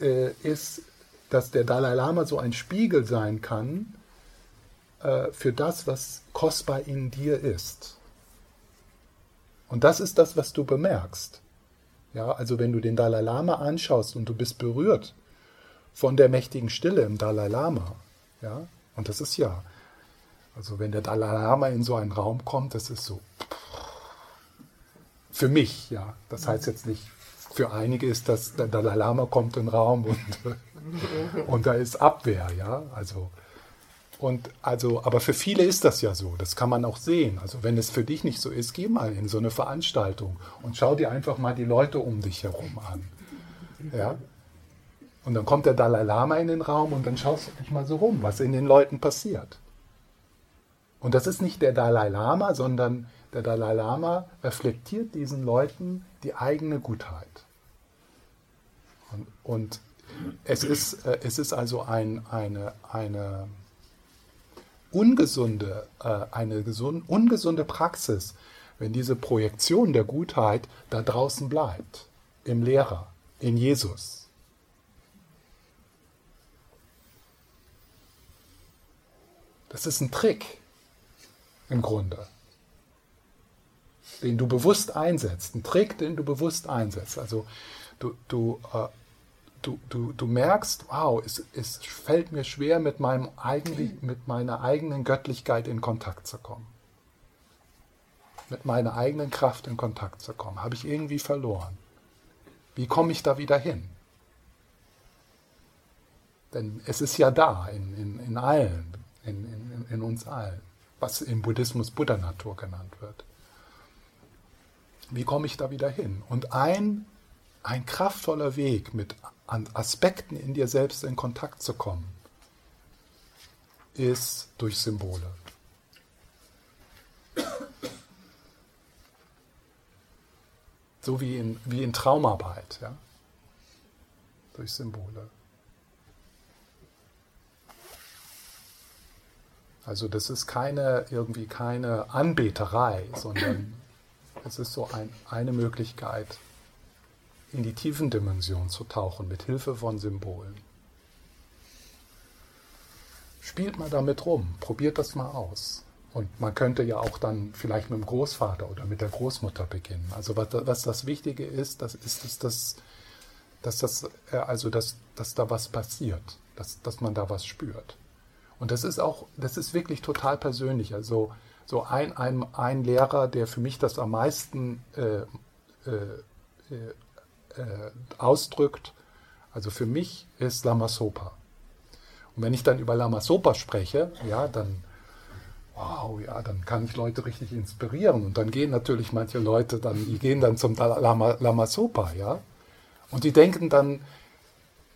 äh, ist, dass der Dalai Lama so ein Spiegel sein kann äh, für das, was kostbar in dir ist. Und das ist das, was du bemerkst. Ja, also wenn du den Dalai Lama anschaust und du bist berührt von der mächtigen Stille im Dalai Lama, ja, und das ist ja, also wenn der Dalai Lama in so einen Raum kommt, das ist so für mich, ja. Das heißt jetzt nicht für einige ist das, der Dalai Lama kommt in den Raum und, und da ist Abwehr, ja. Also, und also, aber für viele ist das ja so, das kann man auch sehen. Also wenn es für dich nicht so ist, geh mal in so eine Veranstaltung und schau dir einfach mal die Leute um dich herum an. Ja? Und dann kommt der Dalai Lama in den Raum und dann schaust du dich mal so rum, was in den Leuten passiert. Und das ist nicht der Dalai Lama, sondern der Dalai Lama reflektiert diesen Leuten die eigene Gutheit. Und, und es, ist, äh, es ist also ein, eine, eine ungesunde, äh, eine gesund, ungesunde Praxis, wenn diese Projektion der Gutheit da draußen bleibt, im Lehrer, in Jesus. Das ist ein Trick im Grunde, den du bewusst einsetzt, ein Trick, den du bewusst einsetzt. Also du, du, äh, du, du, du merkst, wow, es, es fällt mir schwer, mit, meinem eigentlich, mit meiner eigenen Göttlichkeit in Kontakt zu kommen. Mit meiner eigenen Kraft in Kontakt zu kommen. Habe ich irgendwie verloren. Wie komme ich da wieder hin? Denn es ist ja da, in, in, in allen, in, in, in uns allen, was im Buddhismus Buddha-Natur genannt wird. Wie komme ich da wieder hin? Und ein ein kraftvoller Weg, mit Aspekten in dir selbst in Kontakt zu kommen, ist durch Symbole. So wie in, wie in Traumarbeit, ja? durch Symbole. Also das ist keine irgendwie keine Anbeterei, sondern es ist so ein, eine Möglichkeit, in die Tiefendimension zu tauchen mit Hilfe von Symbolen. Spielt mal damit rum, probiert das mal aus. Und man könnte ja auch dann vielleicht mit dem Großvater oder mit der Großmutter beginnen. Also was, was das Wichtige ist, das ist, dass, das, dass, das, äh, also dass, dass da was passiert, dass, dass man da was spürt. Und das ist auch, das ist wirklich total persönlich. Also so ein, ein, ein Lehrer, der für mich das am meisten äh, äh, äh äh, ausdrückt. Also für mich ist Lama Sopa. Und wenn ich dann über Lama Sopa spreche, ja, dann, wow, ja, dann kann ich Leute richtig inspirieren. Und dann gehen natürlich manche Leute dann, die gehen dann zum Lama, Lama Sopa, ja. Und die denken dann,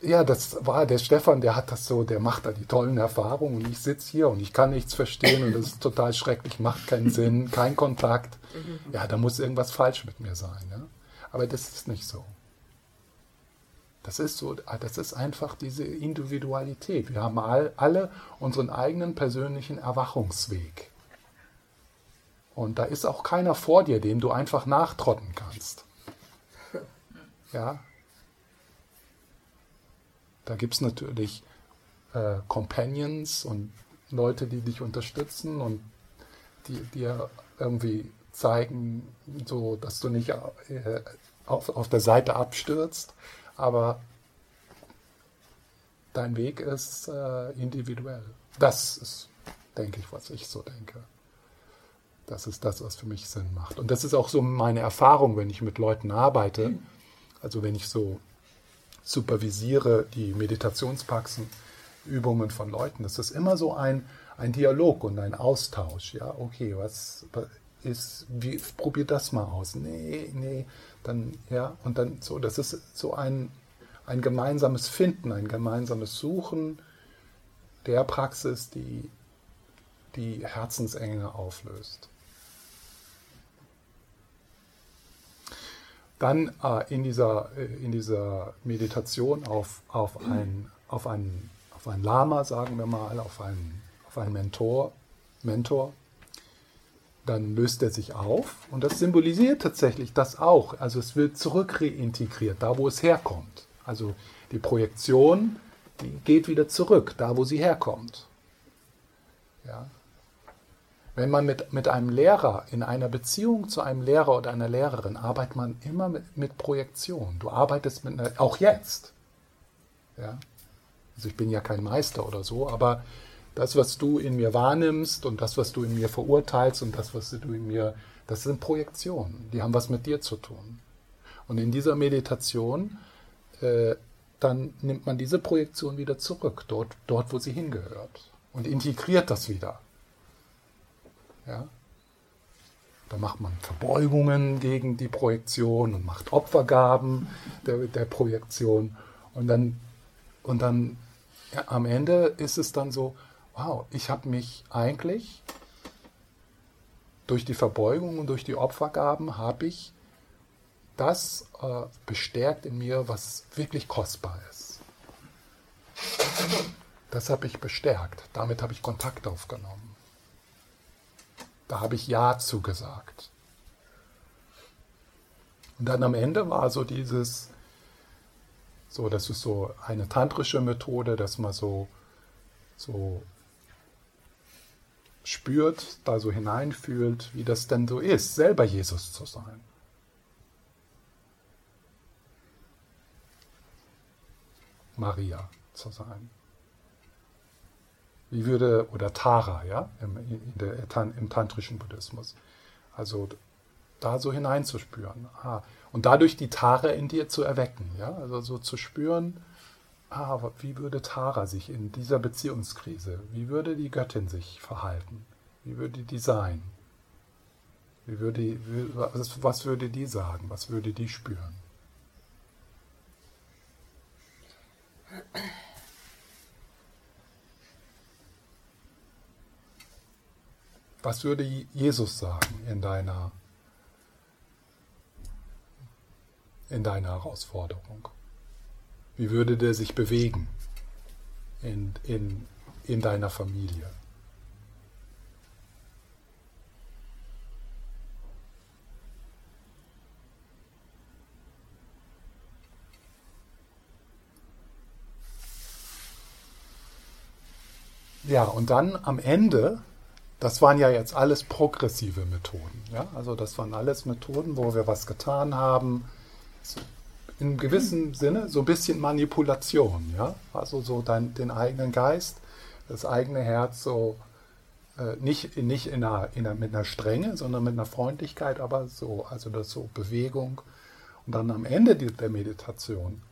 ja, das war der Stefan, der hat das so, der macht da die tollen Erfahrungen und ich sitze hier und ich kann nichts verstehen und das ist total schrecklich, macht keinen Sinn, kein Kontakt. Ja, da muss irgendwas falsch mit mir sein. Ja? Aber das ist nicht so. Das ist so, das ist einfach diese Individualität. Wir haben all, alle unseren eigenen persönlichen Erwachungsweg. Und da ist auch keiner vor dir, dem du einfach nachtrotten kannst. Ja? Da gibt es natürlich äh, Companions und Leute, die dich unterstützen und die dir irgendwie zeigen, so dass du nicht äh, auf, auf der Seite abstürzt, aber dein Weg ist äh, individuell. Das ist, denke ich, was ich so denke. Das ist das, was für mich Sinn macht. Und das ist auch so meine Erfahrung, wenn ich mit Leuten arbeite. Also wenn ich so supervisiere die Meditationspraxen, Übungen von Leuten. Das ist immer so ein, ein Dialog und ein Austausch. Ja, okay, was ist, wie, probier das mal aus. Nee, nee, dann, ja, und dann so, das ist so ein, ein gemeinsames Finden, ein gemeinsames Suchen der Praxis, die die Herzensenge auflöst. Dann äh, in, dieser, äh, in dieser Meditation auf, auf, ein, auf, einen, auf einen Lama, sagen wir mal, auf einen, auf einen Mentor, Mentor, dann löst er sich auf und das symbolisiert tatsächlich das auch. Also es wird zurück reintegriert, da wo es herkommt. Also die Projektion, die geht wieder zurück, da wo sie herkommt. Ja. Wenn man mit, mit einem Lehrer in einer Beziehung zu einem Lehrer oder einer Lehrerin arbeitet man immer mit, mit Projektion. Du arbeitest mit einer, auch jetzt. Ja. Also ich bin ja kein Meister oder so, aber das, was du in mir wahrnimmst und das, was du in mir verurteilst und das, was du in mir, das sind Projektionen. Die haben was mit dir zu tun. Und in dieser Meditation, äh, dann nimmt man diese Projektion wieder zurück, dort, dort, wo sie hingehört. Und integriert das wieder. Ja? Da macht man Verbeugungen gegen die Projektion und macht Opfergaben der, der Projektion. Und dann, und dann ja, am Ende ist es dann so, wow, ich habe mich eigentlich durch die Verbeugung und durch die Opfergaben habe ich das äh, bestärkt in mir, was wirklich kostbar ist. Das habe ich bestärkt. Damit habe ich Kontakt aufgenommen. Da habe ich Ja zugesagt. Und dann am Ende war so dieses, so, das ist so eine tantrische Methode, dass man so, so spürt, da so hineinfühlt, wie das denn so ist, selber Jesus zu sein. Maria zu sein. Wie würde, oder Tara, ja, im, der, im tantrischen Buddhismus. Also da so hineinzuspüren. Ah, und dadurch die Tara in dir zu erwecken, ja, also so zu spüren, ah, wie würde Tara sich in dieser Beziehungskrise, wie würde die Göttin sich verhalten? Wie würde die sein? Wie würde, was, was würde die sagen? Was würde die spüren? Was würde Jesus sagen in deiner, in deiner Herausforderung? Wie würde der sich bewegen in, in, in deiner Familie? Ja, und dann am Ende, das waren ja jetzt alles progressive Methoden. Ja? Also das waren alles Methoden, wo wir was getan haben, in gewissen Sinne so ein bisschen Manipulation, ja, also so dein, den eigenen Geist, das eigene Herz so äh, nicht, nicht in einer, in einer, mit einer Strenge, sondern mit einer Freundlichkeit, aber so, also das so Bewegung. Und dann am Ende der Meditation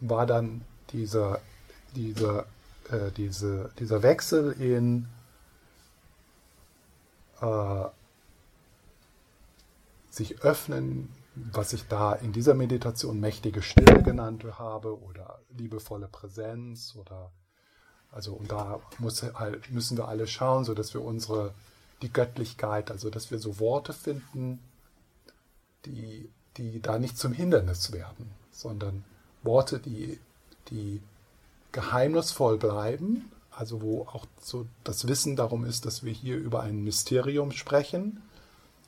war dann dieser, dieser, äh, diese, dieser Wechsel in äh, sich öffnen was ich da in dieser Meditation mächtige Stille genannt habe oder liebevolle Präsenz oder also und da muss, müssen wir alle schauen, so dass wir unsere die Göttlichkeit, also dass wir so Worte finden, die, die da nicht zum Hindernis werden, sondern Worte, die, die geheimnisvoll bleiben, also wo auch so das Wissen darum ist, dass wir hier über ein Mysterium sprechen,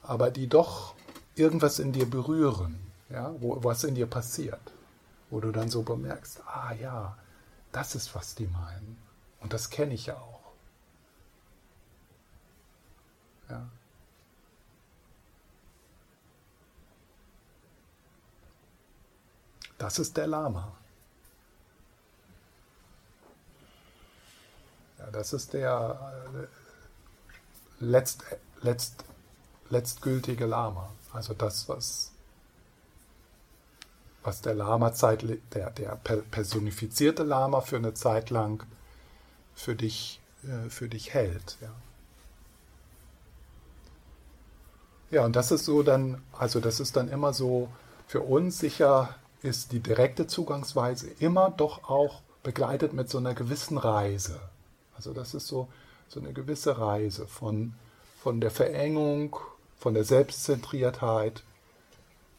aber die doch irgendwas in dir berühren, ja, wo, was in dir passiert, wo du dann so bemerkst, ah ja, Das ist, was die meinen. Und das kenne ich ja auch. Ja. Das ist der Lama. Ja, das ist der äh, letzt, letzt, letztgültige Lama. Also das, was, was der Lama-Zeit, der, der personifizierte Lama für eine Zeit lang für dich, äh, für dich hält. Ja. ja, und das ist so dann, also das ist dann immer so, für uns sicher ist die direkte Zugangsweise immer doch auch begleitet mit so einer gewissen Reise. Also das ist so, so eine gewisse Reise von, von der Verengung, von der Selbstzentriertheit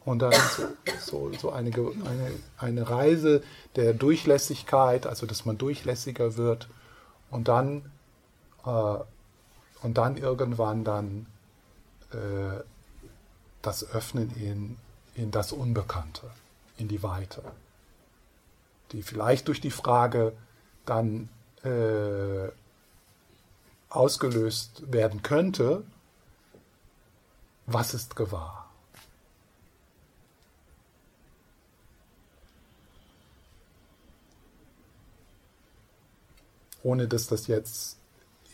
und dann so, so, eine, eine, eine Reise der Durchlässigkeit, also dass man durchlässiger wird und dann, äh, und dann irgendwann dann äh, das Öffnen in, in das Unbekannte, in die Weite, die vielleicht durch die Frage dann äh, ausgelöst werden könnte, was ist gewahr? Ohne dass das jetzt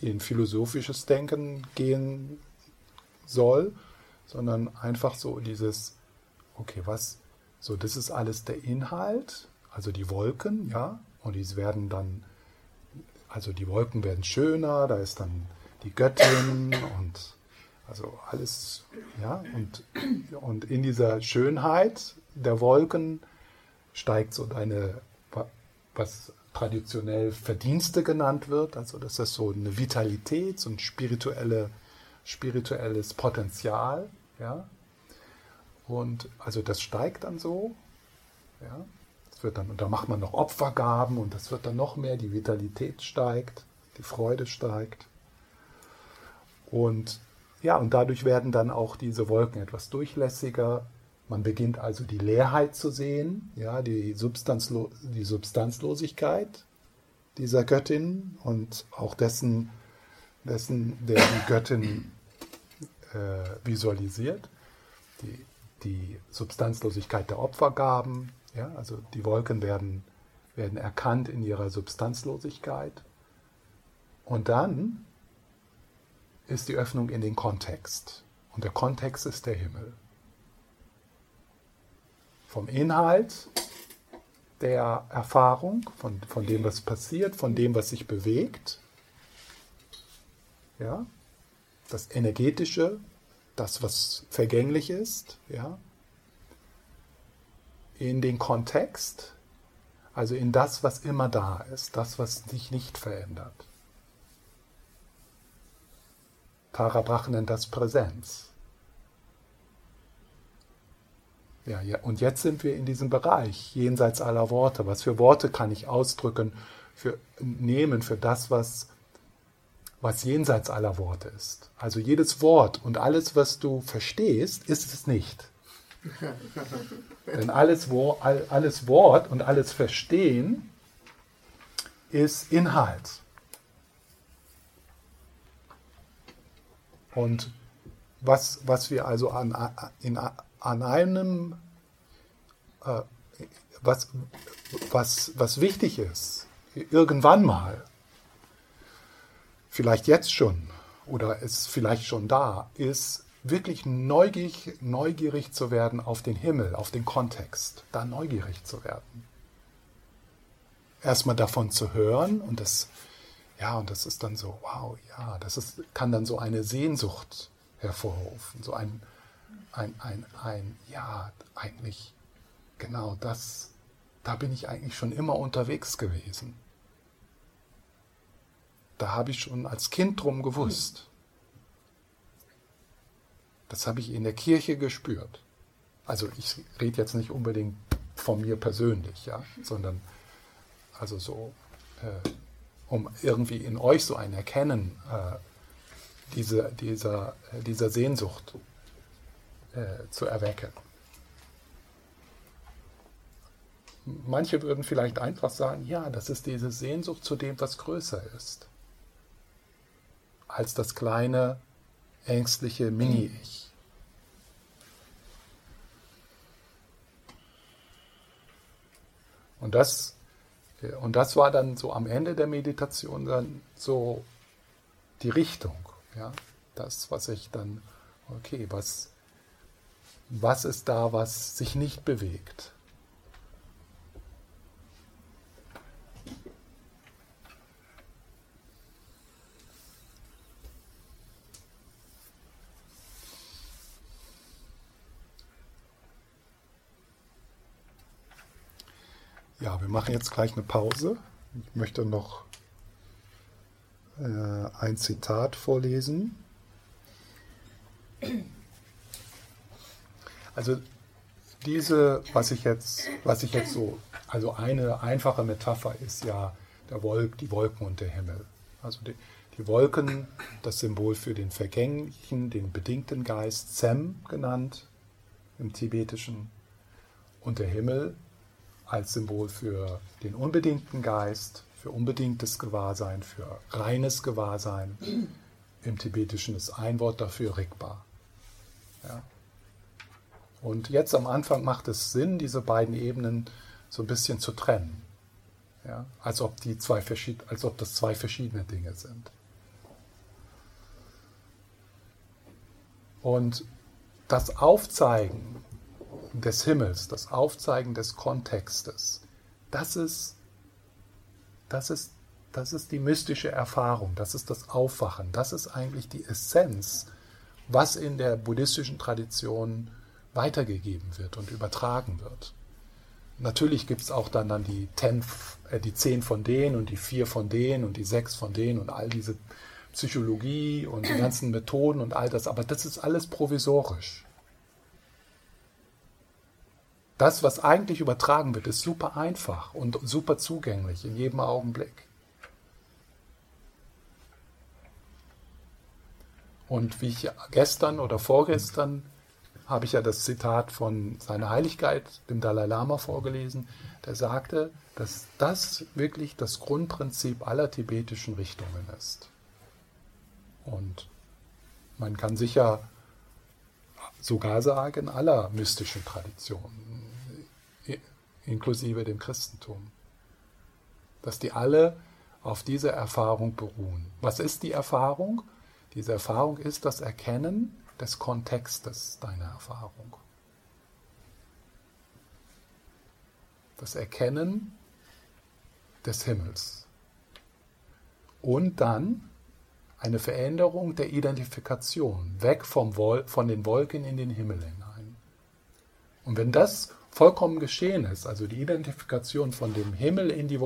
in philosophisches Denken gehen soll, sondern einfach so dieses, okay, was, so, das ist alles der Inhalt, also die Wolken, ja, und die werden dann also die Wolken werden schöner, da ist dann die Göttin und also alles, ja, und, und in dieser Schönheit der Wolken steigt so deine, was traditionell Verdienste genannt wird, also das ist so eine Vitalität, so ein spirituelle, spirituelles Potenzial, ja, und also das steigt dann so, ja, wird dann, und da macht man noch Opfergaben und das wird dann noch mehr, die Vitalität steigt, die Freude steigt. Und ja, und dadurch werden dann auch diese Wolken etwas durchlässiger. Man beginnt also die Leerheit zu sehen, ja, die, Substanzlo die Substanzlosigkeit dieser Göttin und auch dessen, dessen der die Göttin äh, visualisiert. Die, die Substanzlosigkeit der Opfergaben, ja, also die Wolken werden, werden erkannt in ihrer Substanzlosigkeit. Und dann ist die Öffnung in den Kontext. Und der Kontext ist der Himmel. Vom Inhalt der Erfahrung, von, von dem, was passiert, von dem, was sich bewegt. Ja, das Energetische, das, was vergänglich ist, ja, in den Kontext, also in das, was immer da ist, das, was sich nicht verändert. Tara Brach nennt das Präsenz. Ja, ja, und jetzt sind wir in diesem Bereich, jenseits aller Worte. Was für Worte kann ich ausdrücken, für, nehmen für das, was, was jenseits aller Worte ist? Also jedes Wort und alles, was du verstehst, ist es nicht. Denn alles, alles Wort und alles Verstehen ist Inhalt. Und was, was wir also an, in, an einem, äh, was, was, was wichtig ist, irgendwann mal, vielleicht jetzt schon oder ist vielleicht schon da, ist wirklich neugierig, neugierig zu werden auf den Himmel, auf den Kontext, da neugierig zu werden. Erstmal davon zu hören und das, ja, und das ist dann so, wow, ja, das ist, kann dann so eine Sehnsucht hervorrufen, so ein, ein, ein, ein, ja, eigentlich, genau das, da bin ich eigentlich schon immer unterwegs gewesen. Da habe ich schon als Kind drum gewusst. Das habe ich in der Kirche gespürt. Also ich rede jetzt nicht unbedingt von mir persönlich, ja, sondern also so, äh, um irgendwie in euch so ein Erkennen äh, diese, dieser, dieser Sehnsucht äh, zu erwecken. manche würden vielleicht einfach sagen, ja, das ist diese Sehnsucht zu dem, was größer ist, als das kleine, ängstliche Mini-Ich. Und das, und das war dann so am Ende der Meditation dann so die Richtung. Ja? Das, was ich dann, okay, was, was ist da, was sich nicht bewegt? Ja, wir machen jetzt gleich eine Pause. Ich möchte noch äh, ein Zitat vorlesen. Also diese, was ich jetzt, was ich jetzt so, also eine einfache Metapher ist ja der Wolk, die Wolken und der Himmel. Also die, die Wolken, das Symbol für den vergänglichen, den bedingten Geist, Sem genannt im Tibetischen, und der Himmel als Symbol für den unbedingten Geist, für unbedingtes Gewahrsein, für reines Gewahrsein. Im Tibetischen ist ein Wort dafür Rigpa. Ja. Und jetzt am Anfang macht es Sinn, diese beiden Ebenen so ein bisschen zu trennen. Ja, als, ob die zwei als ob das zwei verschiedene Dinge sind. Und das Aufzeigen des Himmels, das Aufzeigen des Kontextes, das ist, das ist, das ist die mystische Erfahrung, das ist das Aufwachen, das ist eigentlich die Essenz, was in der buddhistischen Tradition weitergegeben wird und übertragen wird. Natürlich gibt es auch dann, dann die, ten, äh, die zehn von denen und die vier von denen und die sechs von denen und all diese Psychologie und die ganzen Methoden und all das, aber das ist alles provisorisch. Das, was eigentlich übertragen wird, ist super einfach und super zugänglich in jedem Augenblick. Und wie ich gestern oder vorgestern habe ich ja das Zitat von seiner Heiligkeit, dem Dalai Lama, vorgelesen, der sagte, dass das wirklich das Grundprinzip aller tibetischen Richtungen ist. Und man kann sicher sogar sagen, aller mystischen Traditionen inklusive dem Christentum. Dass die alle auf dieser Erfahrung beruhen. Was ist die Erfahrung? Diese Erfahrung ist das Erkennen des Kontextes deiner Erfahrung. Das Erkennen des Himmels. Und dann eine Veränderung der Identifikation, weg vom Wol von den Wolken in den Himmel hinein. Und wenn das vollkommen geschehen ist, also die Identifikation von dem Himmel in die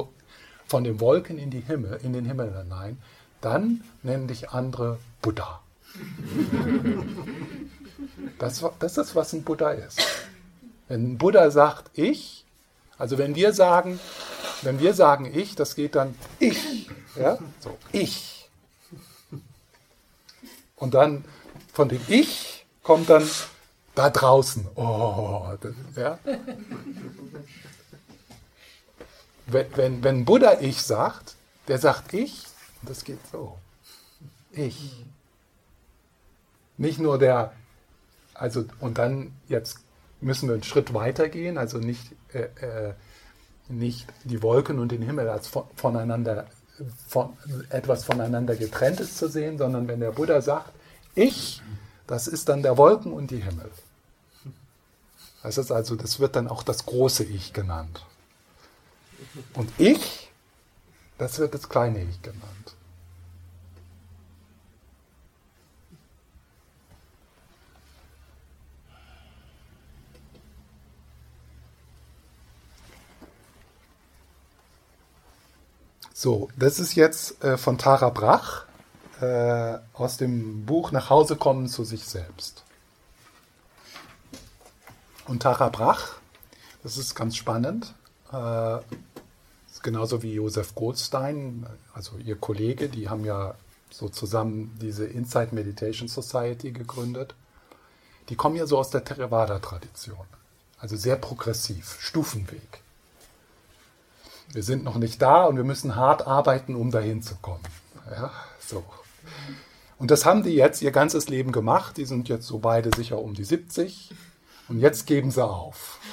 von den Wolken in die Himmel, in den Himmel hinein, dann nennen dich andere Buddha. Das, das ist, was ein Buddha ist. Wenn ein Buddha sagt ich, also wenn wir sagen, wenn wir sagen ich, das geht dann ich, ja, so ich. Und dann von dem ich kommt dann da draußen. Oh, das, ja. Wenn, wenn, wenn Buddha ich sagt, der sagt ich, das geht so. Ich. Nicht nur der, also, und dann jetzt müssen wir einen Schritt weiter gehen, also nicht, äh, äh, nicht die Wolken und den Himmel als voneinander, von, etwas voneinander getrenntes zu sehen, sondern wenn der Buddha sagt, ich, das ist dann der Wolken und die Himmel. Das ist also, das wird dann auch das große Ich genannt. Und ich, das wird das kleine Ich genannt. So, das ist jetzt äh, von Tara Brach äh, aus dem Buch Nach Hause kommen zu sich selbst. Und Tara Brach, das ist ganz spannend, äh, genauso wie Josef Goldstein, also ihr Kollege, die haben ja so zusammen diese Insight Meditation Society gegründet. Die kommen ja so aus der Theravada-Tradition, also sehr progressiv, Stufenweg. Wir sind noch nicht da und wir müssen hart arbeiten, um dahin zu kommen. Ja, so. Und das haben die jetzt ihr ganzes Leben gemacht. Die sind jetzt so beide sicher um die 70. Und jetzt geben sie auf.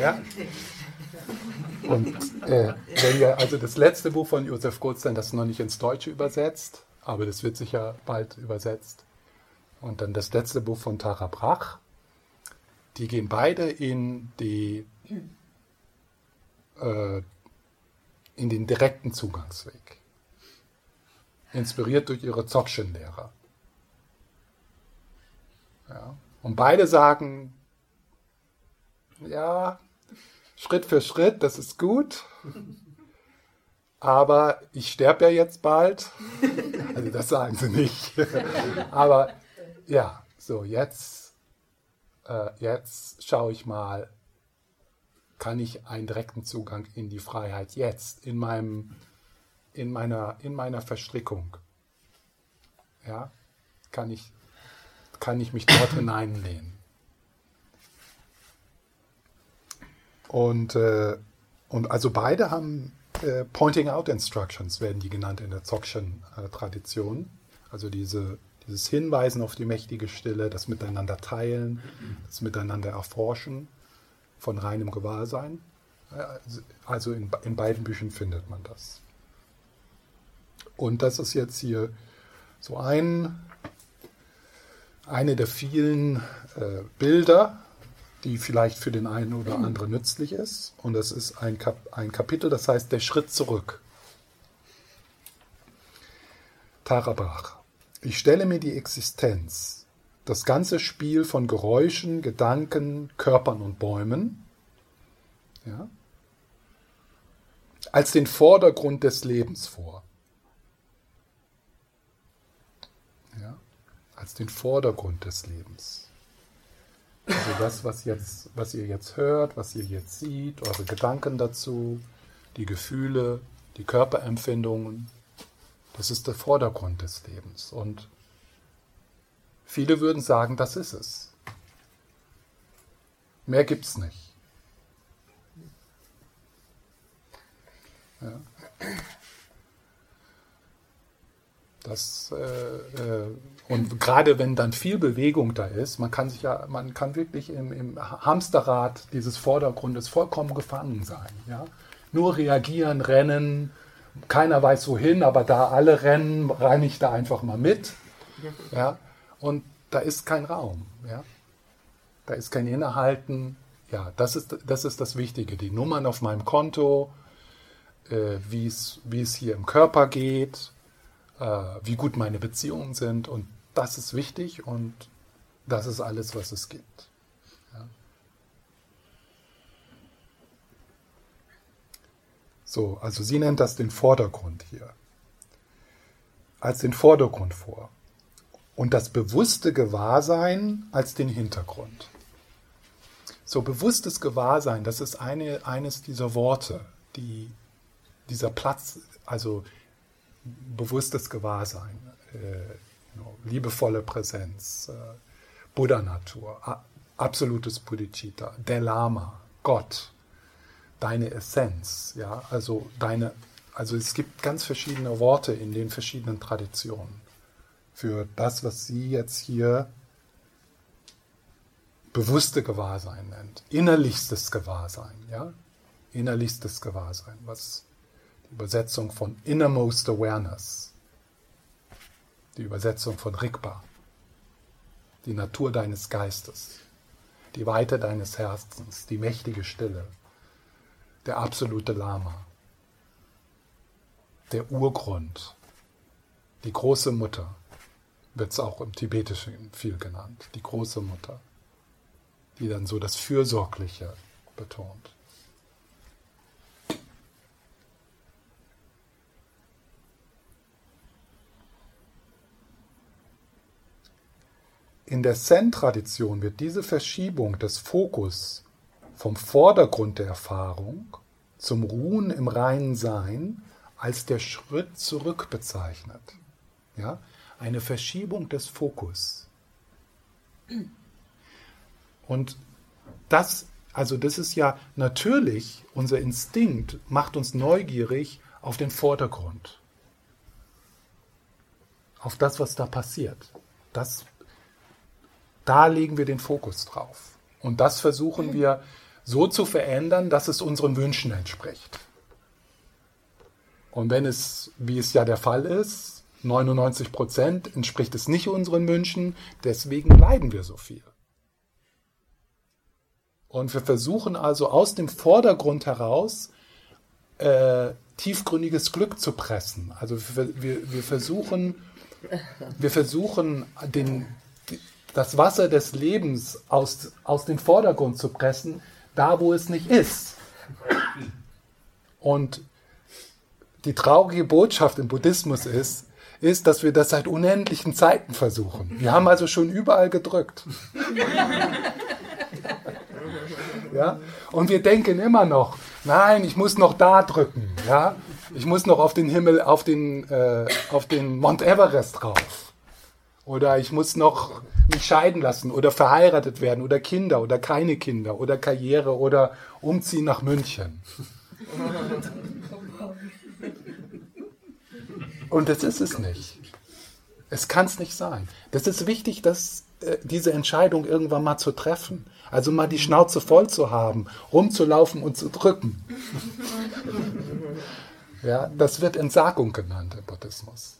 ja? Und äh, wenn ihr, also das letzte Buch von Josef Goldstein, das ist noch nicht ins Deutsche übersetzt, aber das wird sicher bald übersetzt. Und dann das letzte Buch von Tara Brach. Die gehen beide in die äh, in den direkten Zugangsweg. Inspiriert durch ihre Dzogchen-Lehrer. Ja. Und beide sagen, ja, Schritt für Schritt, das ist gut, aber ich sterbe ja jetzt bald. Also das sagen sie nicht. Aber ja, so jetzt, äh, jetzt schaue ich mal, kann ich einen direkten Zugang in die Freiheit jetzt, in, meinem, in, meiner, in meiner Verstrickung. Ja, kann ich, kann ich mich dort hineinlehnen. Und, äh, und also beide haben äh, Pointing Out Instructions, werden die genannt in der Dzogchen-Tradition. Also diese, dieses Hinweisen auf die mächtige Stille, das Miteinander teilen, das Miteinander erforschen von reinem Gewahrsein. Also in, in beiden Büchern findet man das. Und das ist jetzt hier so ein, eine der vielen äh, Bilder, die vielleicht für den einen oder anderen nützlich ist. Und das ist ein, Kap ein Kapitel, das heißt Der Schritt zurück. Tarabach. Ich stelle mir die Existenz das ganze Spiel von Geräuschen, Gedanken, Körpern und Bäumen ja, als den Vordergrund des Lebens vor. Ja, als den Vordergrund des Lebens. Also das, was, jetzt, was ihr jetzt hört, was ihr jetzt seht, eure Gedanken dazu, die Gefühle, die Körperempfindungen, das ist der Vordergrund des Lebens. Und Viele würden sagen, das ist es. Mehr gibt es nicht. Ja. Das, äh, äh, und gerade wenn dann viel Bewegung da ist, man kann sich ja, man kann wirklich im, im Hamsterrad dieses Vordergrundes vollkommen gefangen sein. Ja? Nur reagieren, rennen, keiner weiß wohin, aber da alle rennen, reine ich da einfach mal mit. Ja? und da ist kein Raum. Ja? Da ist kein Innehalten. Ja, das ist, das ist das Wichtige. Die Nummern auf meinem Konto, äh, wie es hier im Körper geht, wie gut meine Beziehungen sind. Und das ist wichtig und das ist alles, was es gibt. Ja? So, also sie nennt das den Vordergrund hier. Als den Vordergrund vor und das bewusste Gewahrsein als den Hintergrund. So bewusstes Gewahrsein, das ist eine, eines dieser Worte, die dieser Platz, also bewusstes Gewahrsein, äh, liebevolle Präsenz, äh, Buddha-Natur, absolutes Bodhicitta, der Lama, Gott, deine Essenz, ja, also deine, also es gibt ganz verschiedene Worte in den verschiedenen Traditionen für das, was sie jetzt hier bewusste Gewahrsein nennt. Innerlichstes Gewahrsein, ja? Innerlichstes Gewahrsein, was Übersetzung von Innermost Awareness, die Übersetzung von Rigpa, die Natur deines Geistes, die Weite deines Herzens, die mächtige Stille, der absolute Lama, der Urgrund, die große Mutter, wird es auch im Tibetischen viel genannt, die große Mutter, die dann so das Fürsorgliche betont. In der Zen-Tradition wird diese Verschiebung des Fokus vom Vordergrund der Erfahrung zum Ruhen im reinen Sein als der Schritt zurück bezeichnet. Ja? eine Verschiebung des Fokus. Und das, also das ist ja natürlich, unser Instinkt macht uns neugierig auf den Vordergrund. Auf das, was da passiert. Das, da legen wir den Fokus drauf. Und das versuchen wir so zu verändern, dass es unseren Wünschen entspricht. Und wenn es, wie es ja der Fall ist, 99 Prozent entspricht es nicht unseren Wünschen, deswegen leiden wir so viel. Und wir versuchen also aus dem Vordergrund heraus äh, tiefgründiges Glück zu pressen. Also wir, wir, wir versuchen, wir versuchen den, das Wasser des Lebens aus, aus dem Vordergrund zu pressen, da wo es nicht ist. Und die traurige Botschaft im Buddhismus ist, ist, dass wir das seit unendlichen Zeiten versuchen. Wir haben also schon überall gedrückt. ja? Und wir denken immer noch, nein, ich muss noch da drücken. Ja? Ich muss noch auf den Himmel, auf den, äh, auf den Mount Everest drauf. Oder ich muss noch mich scheiden lassen oder verheiratet werden oder Kinder oder keine Kinder oder Karriere oder umziehen nach München. Und das ist es nicht. Es kann es nicht sein. Das ist wichtig, dass äh, diese Entscheidung irgendwann mal zu treffen. Also mal die Schnauze voll zu haben, rumzulaufen und zu drücken. ja, das wird Entsagung genannt im Buddhismus.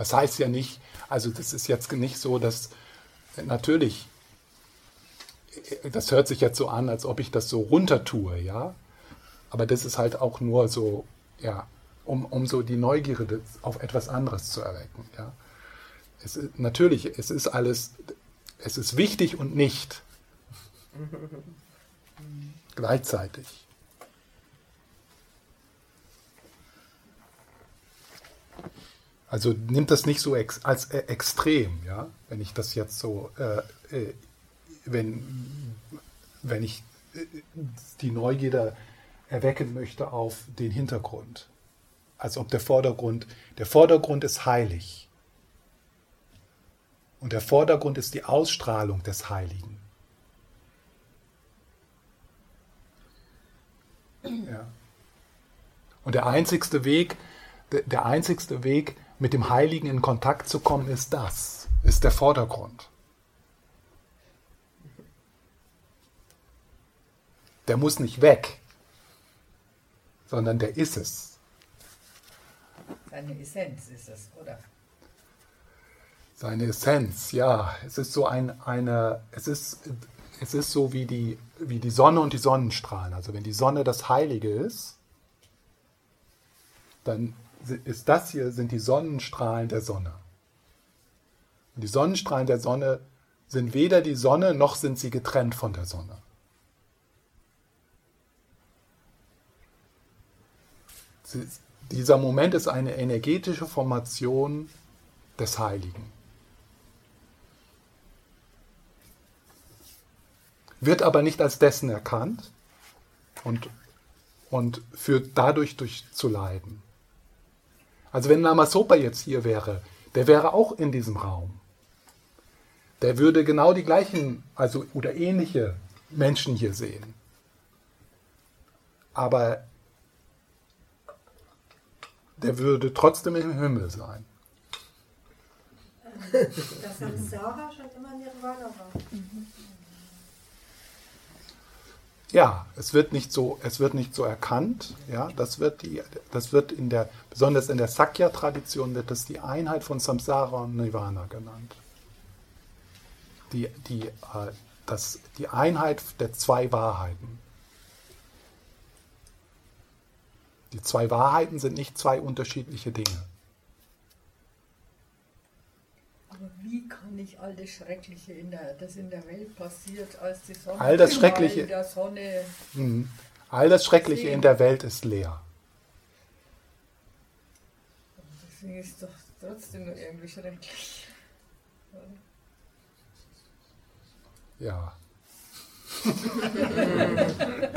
Das heißt ja nicht, also das ist jetzt nicht so, dass natürlich, das hört sich jetzt so an, als ob ich das so runter tue, ja. Aber das ist halt auch nur so, ja, um, um so die Neugierde auf etwas anderes zu erwecken. Ja. Es ist, natürlich, es ist alles, es ist wichtig und nicht. Gleichzeitig. Also nimmt das nicht so ex, als äh, extrem, ja, wenn ich das jetzt so, äh, äh, wenn, wenn ich äh, die Neugierde erwecken möchte auf den Hintergrund als ob der Vordergrund, der Vordergrund ist heilig. Und der Vordergrund ist die Ausstrahlung des Heiligen. Ja. Und der einzigste Weg, der einzigste Weg, mit dem Heiligen in Kontakt zu kommen, ist das, ist der Vordergrund. Der muss nicht weg, sondern der ist es. Seine Essenz ist es, oder? Seine Essenz, ja. Es ist so ein, eine, es ist, es ist so wie die, wie die Sonne und die Sonnenstrahlen. Also wenn die Sonne das Heilige ist, dann ist das hier, sind die Sonnenstrahlen der Sonne. Und die Sonnenstrahlen der Sonne sind weder die Sonne, noch sind sie getrennt von der Sonne. Sie, dieser Moment ist eine energetische Formation des Heiligen. Wird aber nicht als dessen erkannt und, und führt dadurch durch zu leiden. Also wenn Lama Sopa jetzt hier wäre, der wäre auch in diesem Raum. Der würde genau die gleichen, also oder ähnliche Menschen hier sehen. Aber der würde trotzdem im Himmel sein. Dass Samsara schon immer Nirvana war. Ja, es wird nicht so, es wird nicht so erkannt. Ja, das wird die, das wird in der, besonders in der Sakya-Tradition wird das die Einheit von Samsara und Nirvana genannt. Die, die, äh, das, die Einheit der zwei Wahrheiten. Die zwei Wahrheiten sind nicht zwei unterschiedliche Dinge. Aber wie kann ich all das Schreckliche, in der, das in der Welt passiert, als die Sonne all das Schreckliche, in der Sonne mh, all das Schreckliche in der Welt ist leer. Deswegen ist es doch trotzdem nur irgendwie schrecklich. Ja.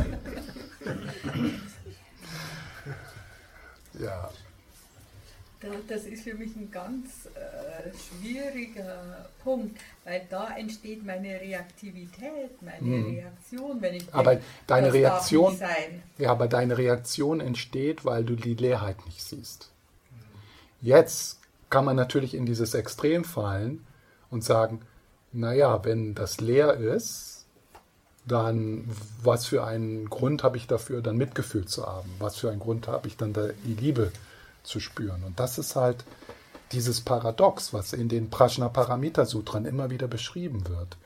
Ja. Das ist für mich ein ganz äh, schwieriger Punkt, weil da entsteht meine Reaktivität, meine hm. Reaktion, wenn ich aber denk, deine Reaktion, ja, aber deine Reaktion entsteht, weil du die Leerheit nicht siehst. Jetzt kann man natürlich in dieses Extrem fallen und sagen, naja, wenn das leer ist, dann was für einen Grund habe ich dafür, dann Mitgefühl zu haben? Was für einen Grund habe ich dann da die Liebe zu spüren? Und das ist halt dieses Paradox, was in den Prajnaparamita Sutran immer wieder beschrieben wird.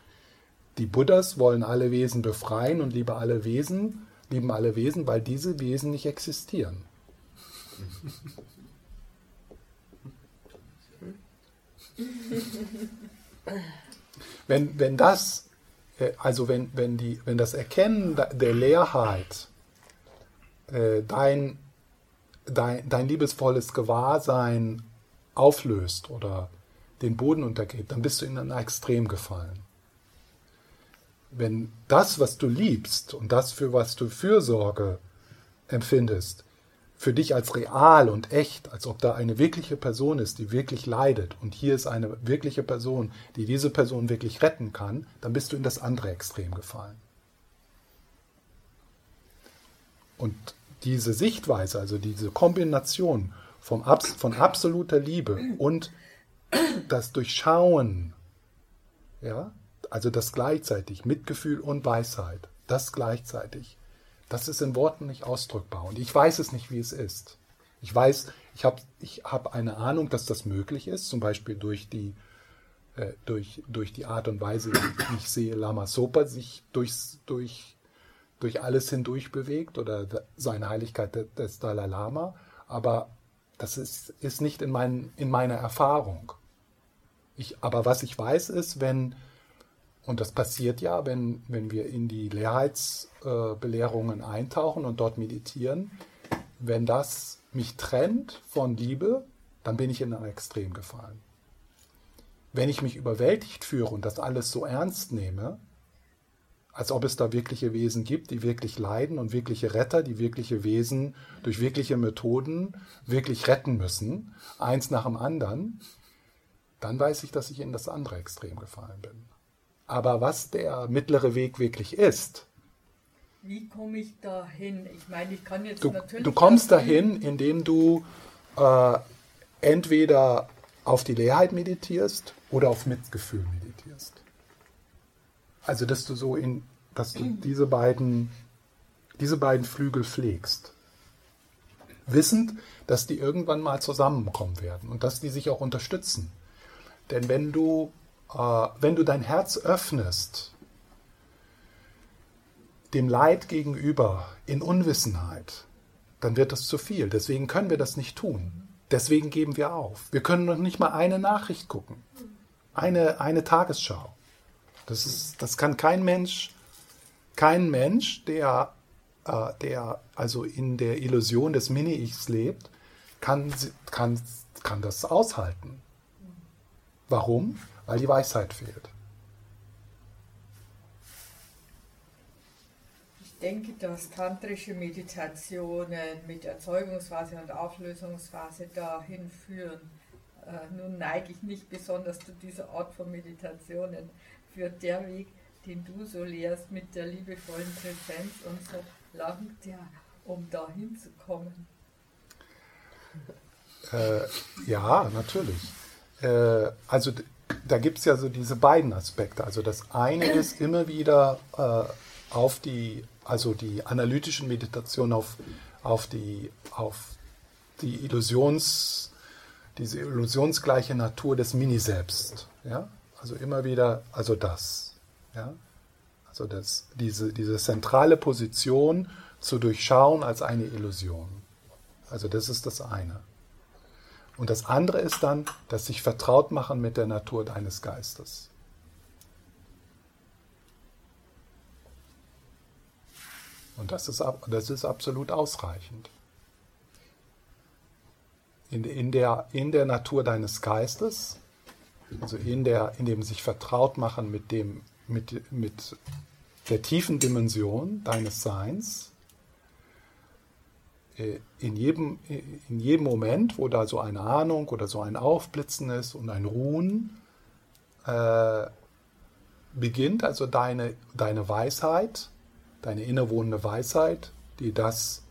Die Buddhas wollen alle Wesen befreien und lieben alle Wesen, lieben alle Wesen, weil diese Wesen nicht existieren. wenn, wenn das, äh, also wenn, wenn, die, wenn das Erkennen der Leerheit äh, dein, dein, dein liebesvolles Gewahrsein auflöst oder den Boden untergeht, dann bist du in ein Extrem gefallen. Wenn das, was du liebst und das, für was du Fürsorge empfindest, für dich als real und echt, als ob da eine wirkliche Person ist, die wirklich leidet und hier ist eine wirkliche Person, die diese Person wirklich retten kann, dann bist du in das andere Extrem gefallen. Und diese Sichtweise, also diese Kombination vom Abs von absoluter Liebe und das Durchschauen, ja, also das gleichzeitig, Mitgefühl und Weisheit, das gleichzeitig, das ist in Worten nicht ausdrückbar. Und ich weiß es nicht, wie es ist. Ich weiß, ich habe ich hab eine Ahnung, dass das möglich ist, zum Beispiel durch die, äh, durch, durch die Art und Weise, wie ich sehe Lama Sopa sich durchs, durch, durch alles hindurch bewegt oder seine Heiligkeit des Dalai Lama. Aber das ist, ist nicht in, mein, in meiner Erfahrung. Ich, aber was ich weiß ist, wenn und das passiert ja, wenn, wenn wir in die Leerheitsbelehrungen äh, eintauchen und dort meditieren. Wenn das mich trennt von Liebe, dann bin ich in ein Extrem gefallen. Wenn ich mich überwältigt führe und das alles so ernst nehme, als ob es da wirkliche Wesen gibt, die wirklich leiden und wirkliche Retter, die wirkliche Wesen durch wirkliche Methoden wirklich retten müssen, eins nach dem anderen, dann weiß ich, dass ich in das andere Extrem gefallen bin. Aber was der mittlere Weg wirklich ist, wie komme ich da hin? Ich meine, ich kann jetzt du, natürlich. Du kommst dahin, indem du äh, entweder auf die Leerheit meditierst oder auf Mitgefühl meditierst. Also, dass du so in, dass du diese beiden, diese beiden Flügel pflegst. Wissend, dass die irgendwann mal zusammenkommen werden und dass die sich auch unterstützen. Denn wenn du äh, wenn du dein Herz öffnest, dem Leid gegenüber in Unwissenheit, dann wird das zu viel. Deswegen können wir das nicht tun. Deswegen geben wir auf. Wir können noch nicht mal eine Nachricht gucken. Eine, eine Tagesschau. Das, ist, das kann kein Mensch, kein Mensch, der, äh, der also in der Illusion des Mini-Ichs lebt, kann, kann, kann das aushalten. Warum? weil die Weisheit fehlt. Ich denke, dass tantrische Meditationen mit Erzeugungsphase und Auflösungsphase dahin führen. Äh, nun neige ich nicht besonders zu dieser Art von Meditationen. Führt der Weg, den du so lehrst, mit der liebevollen Präsenz und so langt ja, um dahin zu kommen. Äh, ja, natürlich. Äh, also da gibt es ja so diese beiden Aspekte. Also das eine ist immer wieder äh, auf die, also die analytischen Meditationen auf, auf die, auf die Illusions, diese illusionsgleiche Natur des Mini-Selbst. Ja? Also immer wieder, also das. Ja? Also das, diese, diese zentrale Position zu durchschauen als eine Illusion. Also das ist das eine. Und das andere ist dann das sich vertraut machen mit der Natur deines Geistes. Und das ist, das ist absolut ausreichend. In, in, der, in der Natur deines Geistes, also in, der, in dem sich vertraut machen mit, dem, mit, mit der tiefen Dimension deines Seins, äh, in jedem, in jedem Moment, wo da so eine Ahnung oder so ein Aufblitzen ist und ein Ruhen, äh, beginnt also deine, deine Weisheit, deine innewohnende Weisheit, die das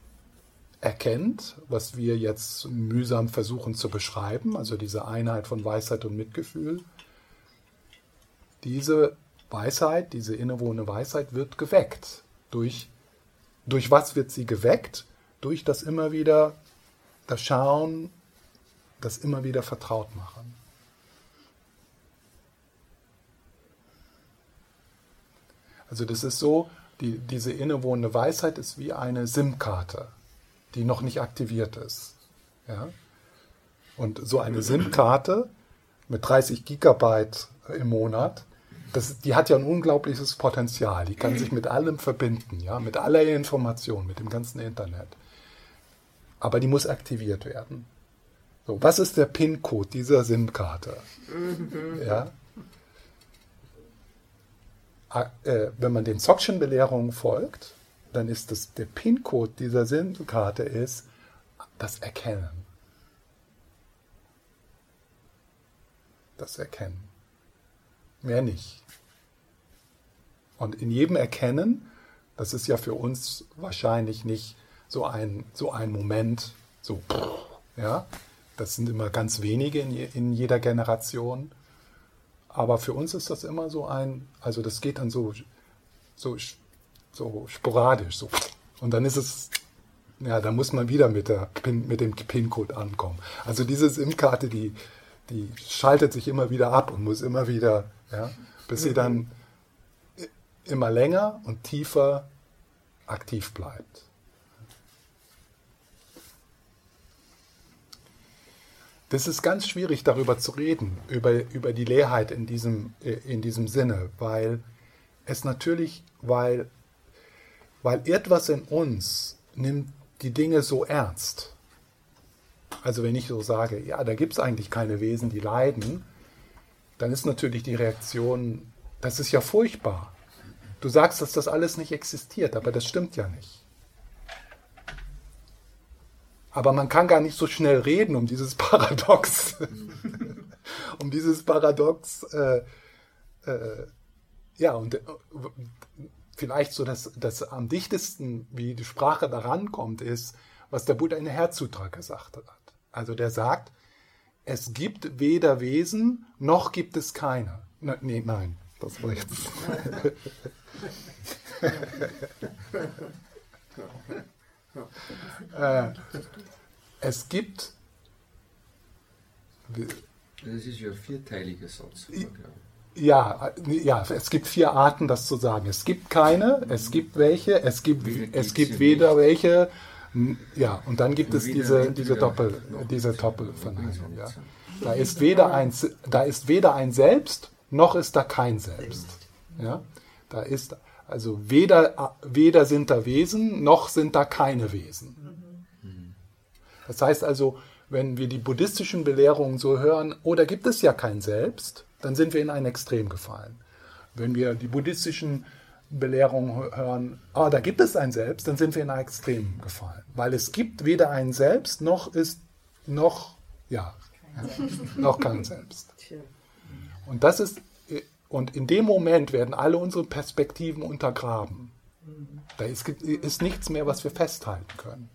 erkennt, was wir jetzt mühsam versuchen zu beschreiben, also diese Einheit von Weisheit und Mitgefühl. Diese Weisheit, diese innewohnende Weisheit wird geweckt. Durch, durch was wird sie geweckt? Durch das immer wieder, das Schauen, das immer wieder vertraut machen. Also das ist so, die, diese innewohnende Weisheit ist wie eine SIM-Karte, die noch nicht aktiviert ist. Ja? Und so eine SIM-Karte mit 30 Gigabyte im Monat, das, die hat ja ein unglaubliches Potenzial. Die kann sich mit allem verbinden, ja, mit aller Information, mit dem ganzen Internet. Aber die muss aktiviert werden. So, was ist der PIN-Code dieser SIM-Karte? Ja? Ah, äh, wenn man den Zockschen Belehrungen folgt, dann ist das, der PIN-Code dieser SIM-Karte ist das Erkennen. Das Erkennen. Mehr nicht. Und in jedem Erkennen, das ist ja für uns wahrscheinlich nicht so ein, so ein Moment, so, ja, das sind immer ganz wenige in, je, in jeder Generation. Aber für uns ist das immer so ein, also das geht dann so, so, so sporadisch, so. Und dann ist es, ja, da muss man wieder mit, der Pin, mit dem PIN-Code ankommen. Also diese SIM-Karte, die, die schaltet sich immer wieder ab und muss immer wieder, ja, bis sie dann immer länger und tiefer aktiv bleibt. Das ist ganz schwierig, darüber zu reden, über, über die Leerheit in diesem, in diesem Sinne, weil es natürlich, weil, weil etwas in uns nimmt die Dinge so ernst. Also wenn ich so sage, ja, da gibt es eigentlich keine Wesen, die leiden, dann ist natürlich die Reaktion, das ist ja furchtbar. Du sagst, dass das alles nicht existiert, aber das stimmt ja nicht. Aber man kann gar nicht so schnell reden um dieses Paradox. um dieses Paradox. Äh, äh, ja, und äh, vielleicht so das, das am dichtesten, wie die Sprache daran kommt, ist, was der Buddha in der Herzsutra gesagt hat. Also der sagt, es gibt weder Wesen, noch gibt es keine. Ne, nee, nein, das war jetzt. äh, es gibt. Das ist ja ein vierteiliger Satz. Ja, ja, es gibt vier Arten, das zu sagen. Es gibt keine, es gibt welche, es gibt, es gibt weder welche, ja, und dann gibt es diese, diese Doppel, diese Doppelverneinung, ja. Da ist weder ein, da ist weder ein Selbst, noch ist da kein Selbst, ja. Da ist also weder, weder sind da Wesen, noch sind da keine Wesen. Das heißt also, wenn wir die buddhistischen Belehrungen so hören, oh, da gibt es ja kein Selbst, dann sind wir in ein Extrem gefallen. Wenn wir die buddhistischen Belehrungen hören, oh, da gibt es ein Selbst, dann sind wir in ein Extrem gefallen. Weil es gibt weder ein Selbst, noch ist, noch, ja, ja noch kein Selbst. Und das ist, und in dem Moment werden alle unsere Perspektiven untergraben. Da ist, ist nichts mehr, was wir festhalten können.